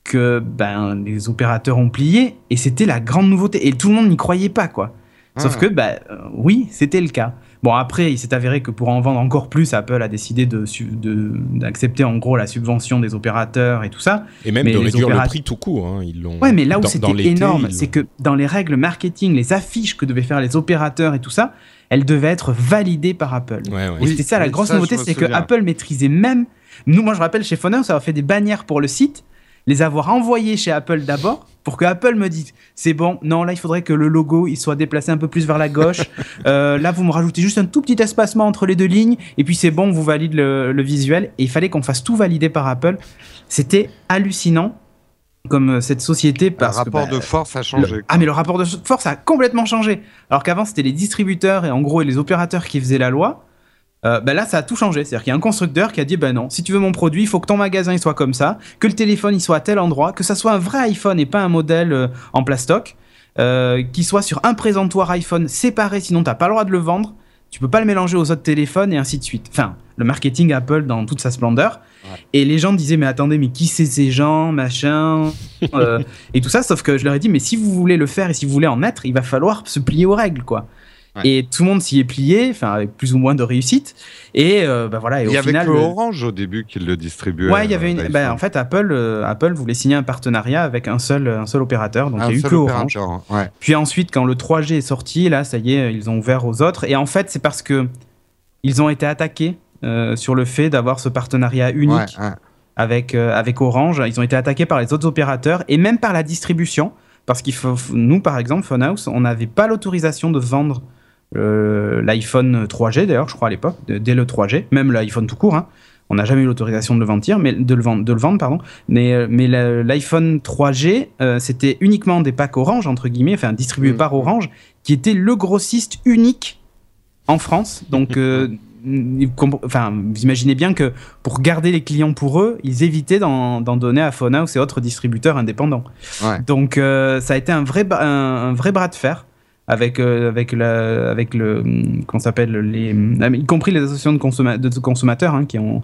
que ben, les opérateurs ont plié et c'était la grande nouveauté. Et tout le monde n'y croyait pas, quoi. Sauf ah. que, ben, euh, oui, c'était le cas. Bon, après, il s'est avéré que pour en vendre encore plus, Apple a décidé d'accepter de, en gros la subvention des opérateurs et tout ça. Et même de réduire le prix tout court. Hein, ils l'ont. Ouais, mais là où c'était énorme, c'est que dans les règles marketing, les affiches que devaient faire les opérateurs et tout ça, elles devaient être validées par Apple. Et c'était ça la grosse nouveauté, c'est que Apple maîtrisait même. Nous, moi, je rappelle chez Phoner, ça a fait des bannières pour le site les avoir envoyés chez Apple d'abord pour que Apple me dise c'est bon, non, là il faudrait que le logo il soit déplacé un peu plus vers la gauche. Euh, là vous me rajoutez juste un tout petit espacement entre les deux lignes et puis c'est bon, vous valide le, visuel. Et il fallait qu'on fasse tout valider par Apple. C'était hallucinant comme euh, cette société parce le rapport que, de force a changé. ah mais le rapport de force a complètement changé. Alors qu'avant c'était les distributeurs et en gros les opérateurs qui faisaient la loi. Euh, ben là, ça a tout changé. C'est-à-dire qu'il y a un constructeur qui a dit ben non, si tu veux mon produit, il faut que ton magasin il soit comme ça, que le téléphone il soit à tel endroit, que ça soit un vrai iPhone et pas un modèle euh, en plastoc, euh, qui soit sur un présentoir iPhone séparé, sinon t'as pas le droit de le vendre. Tu peux pas le mélanger aux autres téléphones et ainsi de suite. Enfin, le marketing Apple dans toute sa splendeur. Et les gens disaient mais attendez mais qui c'est ces gens machin et tout ça. Sauf que je leur ai dit mais si vous voulez le faire et si vous voulez en être, il va falloir se plier aux règles quoi. Et tout le monde s'y est plié, enfin avec plus ou moins de réussite. Et euh, bah voilà. Et il y avait que Orange au début qui le distribuait. Ouais, il y avait une. Bah, en fait, Apple, euh, Apple voulait signer un partenariat avec un seul, un seul opérateur, donc il y a eu que Orange. Puis ensuite, quand le 3G est sorti, là, ça y est, ils ont ouvert aux autres. Et en fait, c'est parce que ils ont été attaqués euh, sur le fait d'avoir ce partenariat unique avec avec Orange. Ils ont été attaqués par les autres opérateurs et même par la distribution. Parce qu'il faut, nous, par exemple, Phonehouse, on n'avait pas l'autorisation de vendre euh, l'iPhone 3G d'ailleurs, je crois à l'époque, dès le 3G, même l'iPhone tout court. Hein. On n'a jamais eu l'autorisation de le vendre, mais de le vendre, de le vendre pardon. Mais, euh, mais l'iPhone 3G, euh, c'était uniquement des packs Orange entre guillemets, enfin distribués Mhm. par Orange, qui était le grossiste unique en France. Donc, euh, enfin, vous imaginez bien que pour garder les clients pour eux, ils évitaient d'en donner à Phonehouse et autres distributeurs indépendants. Ouais. Donc, euh, ça a été un vrai, un vrai bras de fer avec, euh, avec, la, avec le. ça s'appelle les, hum, y compris les associations de, consomma- de consommateurs hein, qui, ont,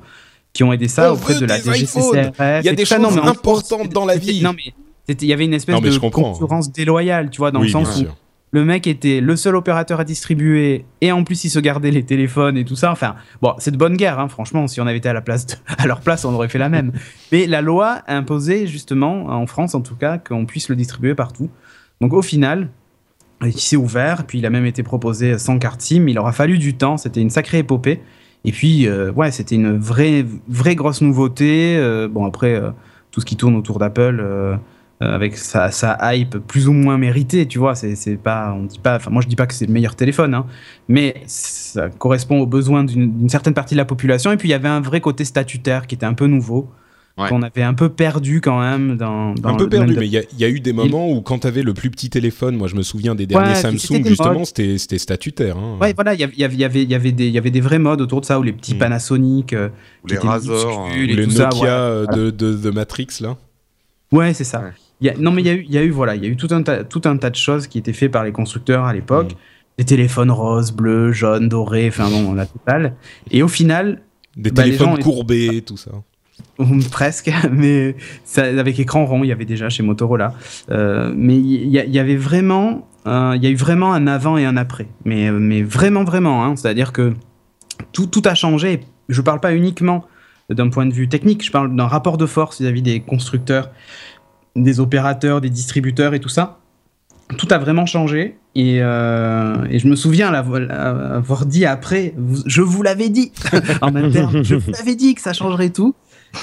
qui ont aidé ça On auprès de la. DGCCRF. Il y a des choses gros, importantes dans la vie. Non, mais il y avait une espèce Non, de concurrence déloyale, tu vois, dans oui, le sens où sûr. le mec était le seul opérateur à distribuer et en plus il se gardait les téléphones et tout ça. Enfin, bon, c'est de bonne guerre, hein, franchement. Si on avait été à, la place de- à leur place, on aurait fait la même. Mais la loi imposait justement, en France en tout cas, qu'on puisse le distribuer partout. Donc au final, il s'est ouvert, puis il a même été proposé sans carte SIM. Il aura fallu du temps, c'était une sacrée épopée. Et puis, euh, ouais, c'était une vraie, vraie grosse nouveauté. Euh, bon, après, euh, tout ce qui tourne autour d'Apple. avec sa, hype plus ou moins méritée, tu vois, c'est pas, on dit pas, enfin moi je dis pas que c'est le meilleur téléphone, hein, mais ça correspond aux besoins d'une certaine partie de la population. Et puis il y avait un vrai côté statutaire qui était un peu nouveau, Ouais. qu'on avait un peu perdu quand même dans, dans un peu perdu, de- mais il y, a- il y a eu des moments où quand tu avais le plus petit téléphone, moi je me souviens des derniers Ouais, Samsung, justement, c'était c'était statutaire. hein. Ouais, voilà, il y avait, il y avait, il y avait, des, il y avait des vrais modes autour de ça, où les petits Mm. Panasonic, euh, Ou les Razor. Ou les Nokia ça, ouais. euh, de, de, de Matrix, là. Ouais, c'est ça. Ouais. Il y a- non, mais il y a eu, il y a eu, voilà, il y a eu tout un, tas, tout un tas de choses qui étaient faites par les constructeurs à l'époque. Mm. Des téléphones roses, bleus, jaunes, dorés, enfin bon, la totale. Et au final, Des Bah, téléphones gens- courbés, tout ça. Presque, mais ça, avec écran rond, il y avait déjà chez Motorola. Euh, mais il y, avait vraiment, un- il y a eu vraiment un avant et un après. Mais, mais vraiment, vraiment. hein. C'est-à-dire que tout, tout a changé. Je parle pas uniquement d'un point de vue technique, je parle d'un rapport de force vis-à-vis des constructeurs, des opérateurs, des distributeurs et tout ça. Tout a vraiment changé. Et, euh, et je me souviens l'avoir avoir dit après, je vous l'avais dit en interne, je vous l'avais dit que ça changerait tout.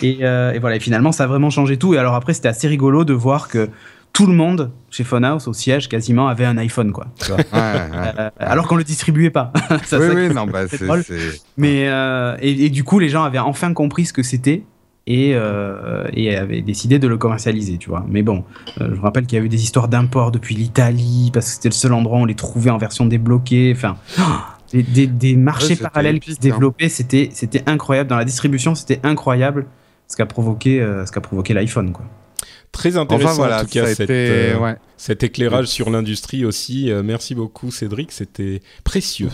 Et, euh, et voilà, et finalement, ça a vraiment changé tout. Et alors après, c'était assez rigolo de voir que tout le monde chez Phonehouse, au siège, quasiment, avait un iPhone, quoi. Ouais, ouais. Euh, alors qu'on le distribuait pas. Ça, oui, oui, non, bah, c'est Mais euh, et, et du coup, les gens avaient enfin compris ce que c'était et, euh, et avaient décidé de le commercialiser, tu vois. Mais bon, je me rappelle qu'il y a eu des histoires d'import depuis l'Italie parce que c'était le seul endroit où on les trouvait en version débloquée. Enfin, des, des- des marchés parallèles qui se hein. développaient, c'était c'était incroyable dans la distribution, c'était incroyable ce qu'a provoqué euh, ce qu'a provoqué l'iPhone, quoi. Très intéressant Enfin voilà, en tout cas ça a cette, été. euh, ouais. cet éclairage sur l'industrie aussi. Euh, merci beaucoup Cédric, c'était précieux.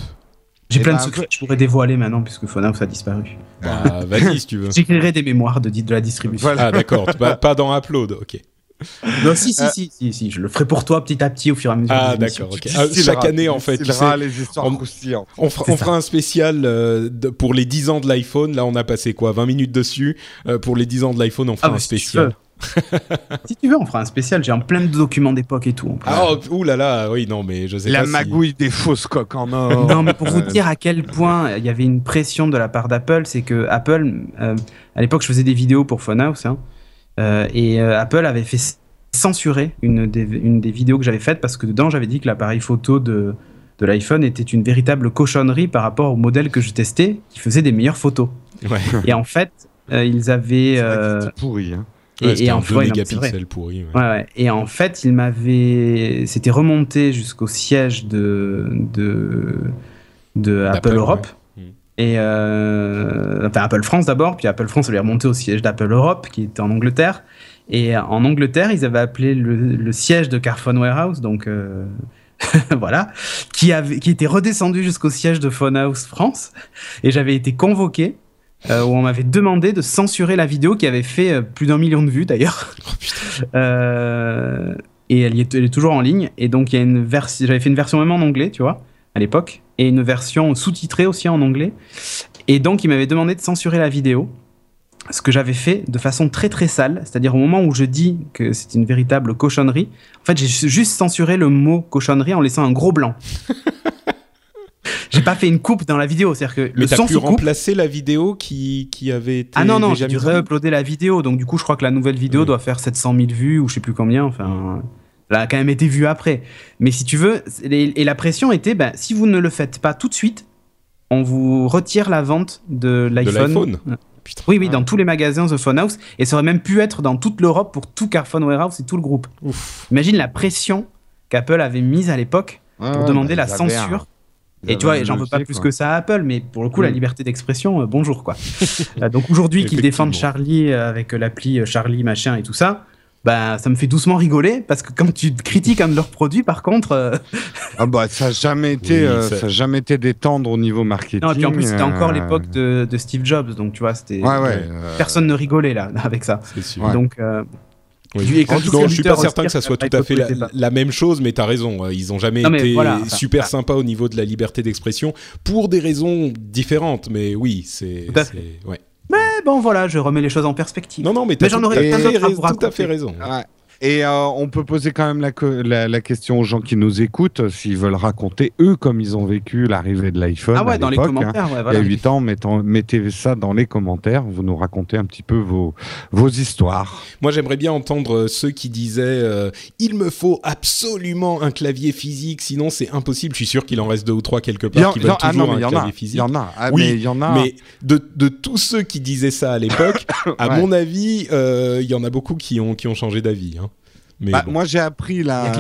J'ai Eh plein ben, de secrets que je pourrais dévoiler maintenant puisque Phonehouse a disparu. Bah, Vas-y si tu veux. J'écrirai des mémoires de, de la distribution. Voilà. Ah d'accord, pas, pas dans Upload, ok. Non, si, si, Euh, si, si, si, je le ferai pour toi petit à petit au fur et à mesure. Ah d'accord, ok. Ah, chaque année en fait, tu distilleras sais, les histoires on- croustillantes. on, fera, on un spécial euh, de- pour les 10 ans de l'iPhone. Là on a passé quoi 20 minutes dessus. Euh, pour les 10 ans de l'iPhone on fera Ah, un si tu spécial. si tu veux, on fera un spécial. J'ai en plein de documents d'époque et tout. Ah oh, ouh là là, oui non mais je sais La pas si- magouille des fausses coques en or. Non, mais pour vous dire à quel point il y avait une pression de la part d'Apple, c'est que Apple, euh, à l'époque, je faisais des vidéos pour Phonehouse, hein, et euh, Apple avait fait censurer une des, une des vidéos que j'avais faites parce que dedans, j'avais dit que l'appareil photo de, de l'iPhone était une véritable cochonnerie par rapport au modèle que je testais, qui faisait des meilleures photos. Ouais. Et en fait, euh, ils avaient. euh, c'était pourri. Hein. Ouais, et, c'était et un en 2 ouais, non, mais c'est vrai. mégapixels pourri. ouais. Ouais, ouais. Et en fait, il m'avait. C'était remonté jusqu'au siège de, de, de Apple Europe. Et euh, enfin, Apple France d'abord, puis Apple France, elle est remonté au siège d'Apple Europe, qui était en Angleterre. Et en Angleterre, ils avaient appelé le, le siège de Carphone Warehouse, donc euh, voilà, qui, avait, qui était redescendu jusqu'au siège de Phonehouse France. Et j'avais été convoqué, euh, où on m'avait demandé de censurer la vidéo qui avait fait euh, plus d'un million de vues d'ailleurs. Oh. Euh, et elle, est, elle est toujours en ligne. Et donc, il y a une version. J'avais fait une version même en anglais, tu vois, à l'époque, et une version sous-titrée aussi en anglais. Et donc, il m'avait demandé de censurer la vidéo. Ce que j'avais fait de façon très très sale, c'est-à-dire au moment où je dis que c'est une véritable cochonnerie, en fait j'ai juste censuré le mot cochonnerie en laissant un gros blanc. j'ai pas fait une coupe dans la vidéo, c'est-à-dire que Mais le son pu remplacer la vidéo qui, qui avait été ah non, non, j'ai dû réuploader la vidéo. Donc, du coup, je crois que la nouvelle vidéo Oui. doit faire 700 000 vues ou je sais plus combien. Enfin, elle a quand même été vue après. Mais si tu veux, et, la pression était ben, si vous ne le faites pas tout de suite, on vous retire la vente de de l'iPhone. Oui, oui, dans tous les magasins The Phone House. Et ça aurait même pu être dans toute l'Europe pour tout Carphone Warehouse et tout le groupe. Ouf. Imagine la pression qu'Apple avait mise à l'époque Ouais, pour ouais, demander bah, la censure. ils Et tu vois, j'en veux pas plus quoi. que ça à Apple, mais pour le coup, la liberté d'expression, euh, bonjour quoi. Euh, donc aujourd'hui, qu'ils défendent. Charlie euh, avec l'appli Charlie machin et tout ça, bah ça me fait doucement rigoler parce que quand tu critiques un de leurs produits, par contre, euh, Ah bah, ça n'a jamais, été, Oui, euh, ça- a jamais été d'étendre au niveau marketing. non, et puis en plus c'était encore euh, l'époque de, de Steve Jobs, donc tu vois, c'était Ouais, ouais. Euh, personne ne rigolait là avec ça. C'est sûr. Donc euh, Oui. Du- et que En le tout cas, je suis pas certain que ça soit tout à fait la, même chose, mais tu as raison. euh, Ils ont jamais Non, été voilà, enfin, super voilà. sympas au niveau de la liberté d'expression pour des raisons différentes. Mais oui, c'est- ouais. Mais bon voilà, je remets les choses en perspective. Non, non, mais, Mais t'as j'en tout- aurais à fait raison. Ouais. Et euh, on peut poser quand même la, co- la, la question aux gens qui nous écoutent, s'ils veulent raconter, eux, comme ils ont vécu l'arrivée de l'iPhone. Ah ouais, à dans les hein. commentaires, Il y a 8 ans, mettons- mettez ça dans les commentaires, vous nous racontez un petit peu vos, vos histoires. Moi, j'aimerais bien entendre euh, ceux qui disaient euh, il me faut absolument un clavier physique, sinon c'est impossible. Je suis sûr qu'il en reste deux ou trois quelque part qui veulent ah toujours non, y un en clavier a. Il physique. y en a. Ah, Oui, mais il y en a. Mais de, de tous ceux qui disaient ça à l'époque, à Ouais. mon avis, euh, il y en a beaucoup qui ont, qui ont changé d'avis. hein. Mais Bah, bon. Moi, j'ai appris là,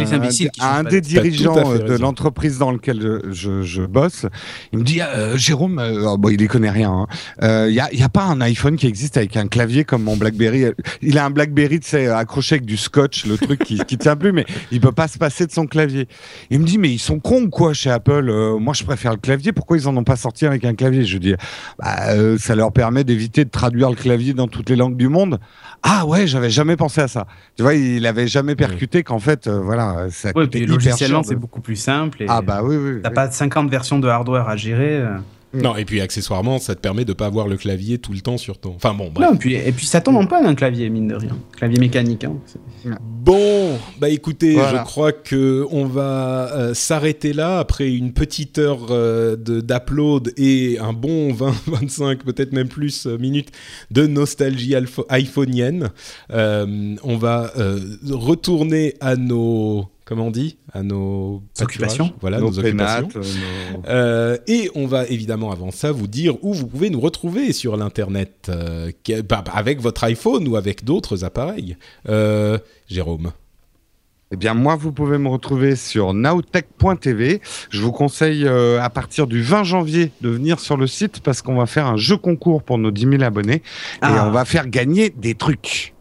à un des dirigeants euh, de l'entreprise dans laquelle je, je, je bosse. Il me dit euh, Jérôme, euh, oh, bon, il y connaît rien. hein. Euh, Il y, a, il y a pas un iPhone qui existe avec un clavier comme mon BlackBerry? Il a un BlackBerry, accroché avec du scotch, le truc qui, qui tient plus, mais il peut pas se passer de son clavier. Il me dit mais ils sont cons ou quoi chez Apple? Euh, Moi, je préfère le clavier. Pourquoi ils en ont pas sorti avec un clavier? Je dis bah, euh, ça leur permet d'éviter de traduire le clavier dans toutes les langues du monde. Ah ouais, j'avais jamais pensé à ça. Tu vois, il avait jamais percuté qu'en fait, euh, voilà, ça Ouais, puis logiciellement, c'est beaucoup plus simple. Et Ah bah oui, oui. T'as oui. pas 50 versions de hardware à gérer. Euh. Non, et puis accessoirement, ça te permet de pas avoir le clavier tout le temps sur ton. Enfin bon, bref. Non, et puis, et puis ça tombe en panne un clavier, mine de rien. Clavier mécanique. Hein. Bon, bah écoutez, Voilà. je crois que on va euh, s'arrêter là après une petite heure euh, de d'upload et un bon 20, 25, peut-être même plus euh, minutes de nostalgie iPhoneienne. Euh, on va euh, retourner à nos comment on dit à nos Occupations. voilà Nos nos, occupations. pénates, euh, nos- Euh, et on va évidemment avant ça vous dire où vous pouvez nous retrouver sur l'internet euh, bah, bah, avec votre iPhone ou avec d'autres appareils. Euh, Jérôme. Eh bien, moi, vous pouvez me retrouver sur nowtech.tv. Je vous conseille euh, à partir du 20 janvier de venir sur le site parce qu'on va faire un jeu concours pour nos 10 000 abonnés et Ah. on va faire gagner des trucs.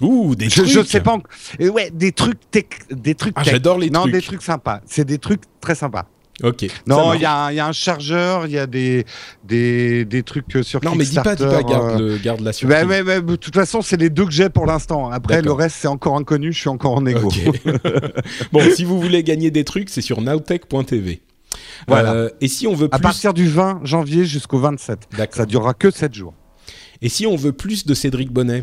Ouh, des Je, trucs. je sais pas. en- et ouais, des trucs tech, des trucs. Ah, j'adore les non, trucs. des trucs sympas. C'est des trucs très sympas. Ok. Non, il y, a un- il y a un chargeur, il y a des, des, des trucs euh, sur Non, mais dis pas, dis pas, garde, euh, le, garde la surprise. bah, ouais, ouais, de toute façon, c'est les deux que j'ai pour l'instant. Après, le reste, c'est encore inconnu. Je suis encore en égo. Bon, si vous voulez gagner des trucs, c'est sur nowtech.tv. Voilà. Euh, et si on veut À plus, partir du 20 janvier jusqu'au 27. D'accord. Ça durera que 7 jours. Et si on veut plus de Cédric Bonnet,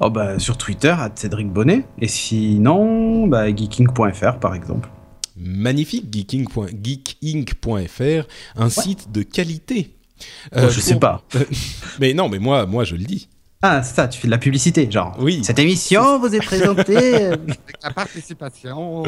Oh bah sur Twitter, à Cédric Bonnet. Et sinon, bah, geeking.fr par exemple. magnifique geekinc.fr, un site de qualité. Euh, je sais pas. Mais non, mais moi, moi, je le dis. Ah, c'est ça, tu fais de la publicité, genre. Oui. Cette émission vous est présentée. Avec la participation.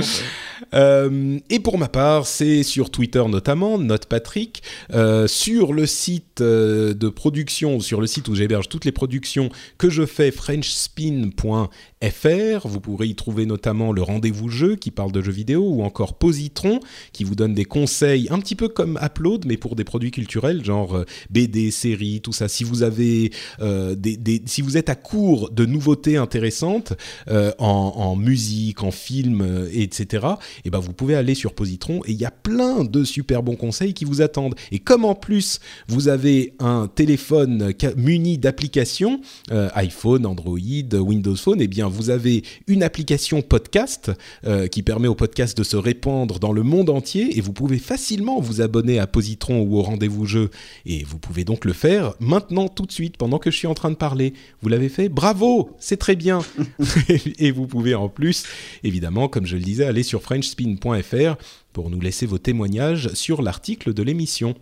Euh, et pour ma part, c'est sur Twitter notamment, Note Patrick, euh, sur le site euh, de production, sur le site où j'héberge toutes les productions que je fais, frenchspin.fr. Vous pourrez y trouver notamment le rendez-vous jeu qui parle de jeux vidéo ou encore Positron qui vous donne des conseils un petit peu comme Upload mais pour des produits culturels genre BD, séries, tout ça. Si vous avez euh, des, des- si vous êtes à court de nouveautés intéressantes euh, en, musique, en film, euh, etc. Et ben vous pouvez aller sur Positron et il y a plein de super bons conseils qui vous attendent. Et comme en plus vous avez un téléphone muni d'applications, euh, iPhone, Android, Windows Phone, et bien vous avez une application podcast euh, qui permet au podcast de se répandre dans le monde entier et vous pouvez facilement vous abonner à Positron ou au rendez-vous jeu et vous pouvez donc le faire maintenant tout de suite pendant que je suis en train de parler. Vous l'avez fait Bravo, c'est très bien. et vous pouvez en plus, évidemment, comme je le disais, aller sur frenchspin.fr pour nous laisser vos témoignages sur l'article de l'émission.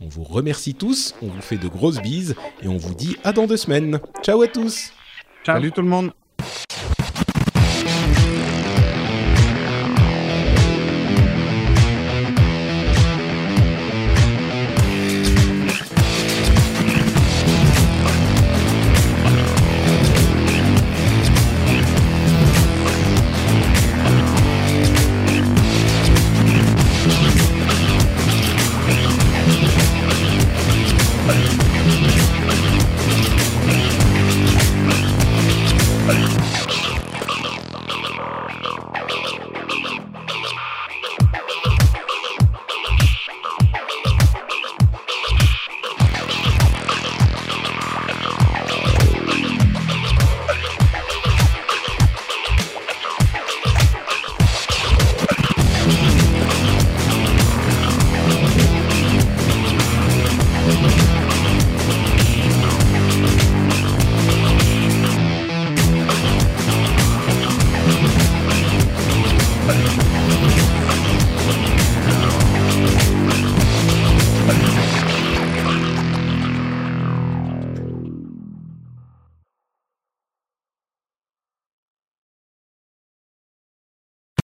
On vous remercie tous, on vous fait de grosses bises et on vous dit à dans deux semaines. Ciao à tous Ciao. Salut tout le monde.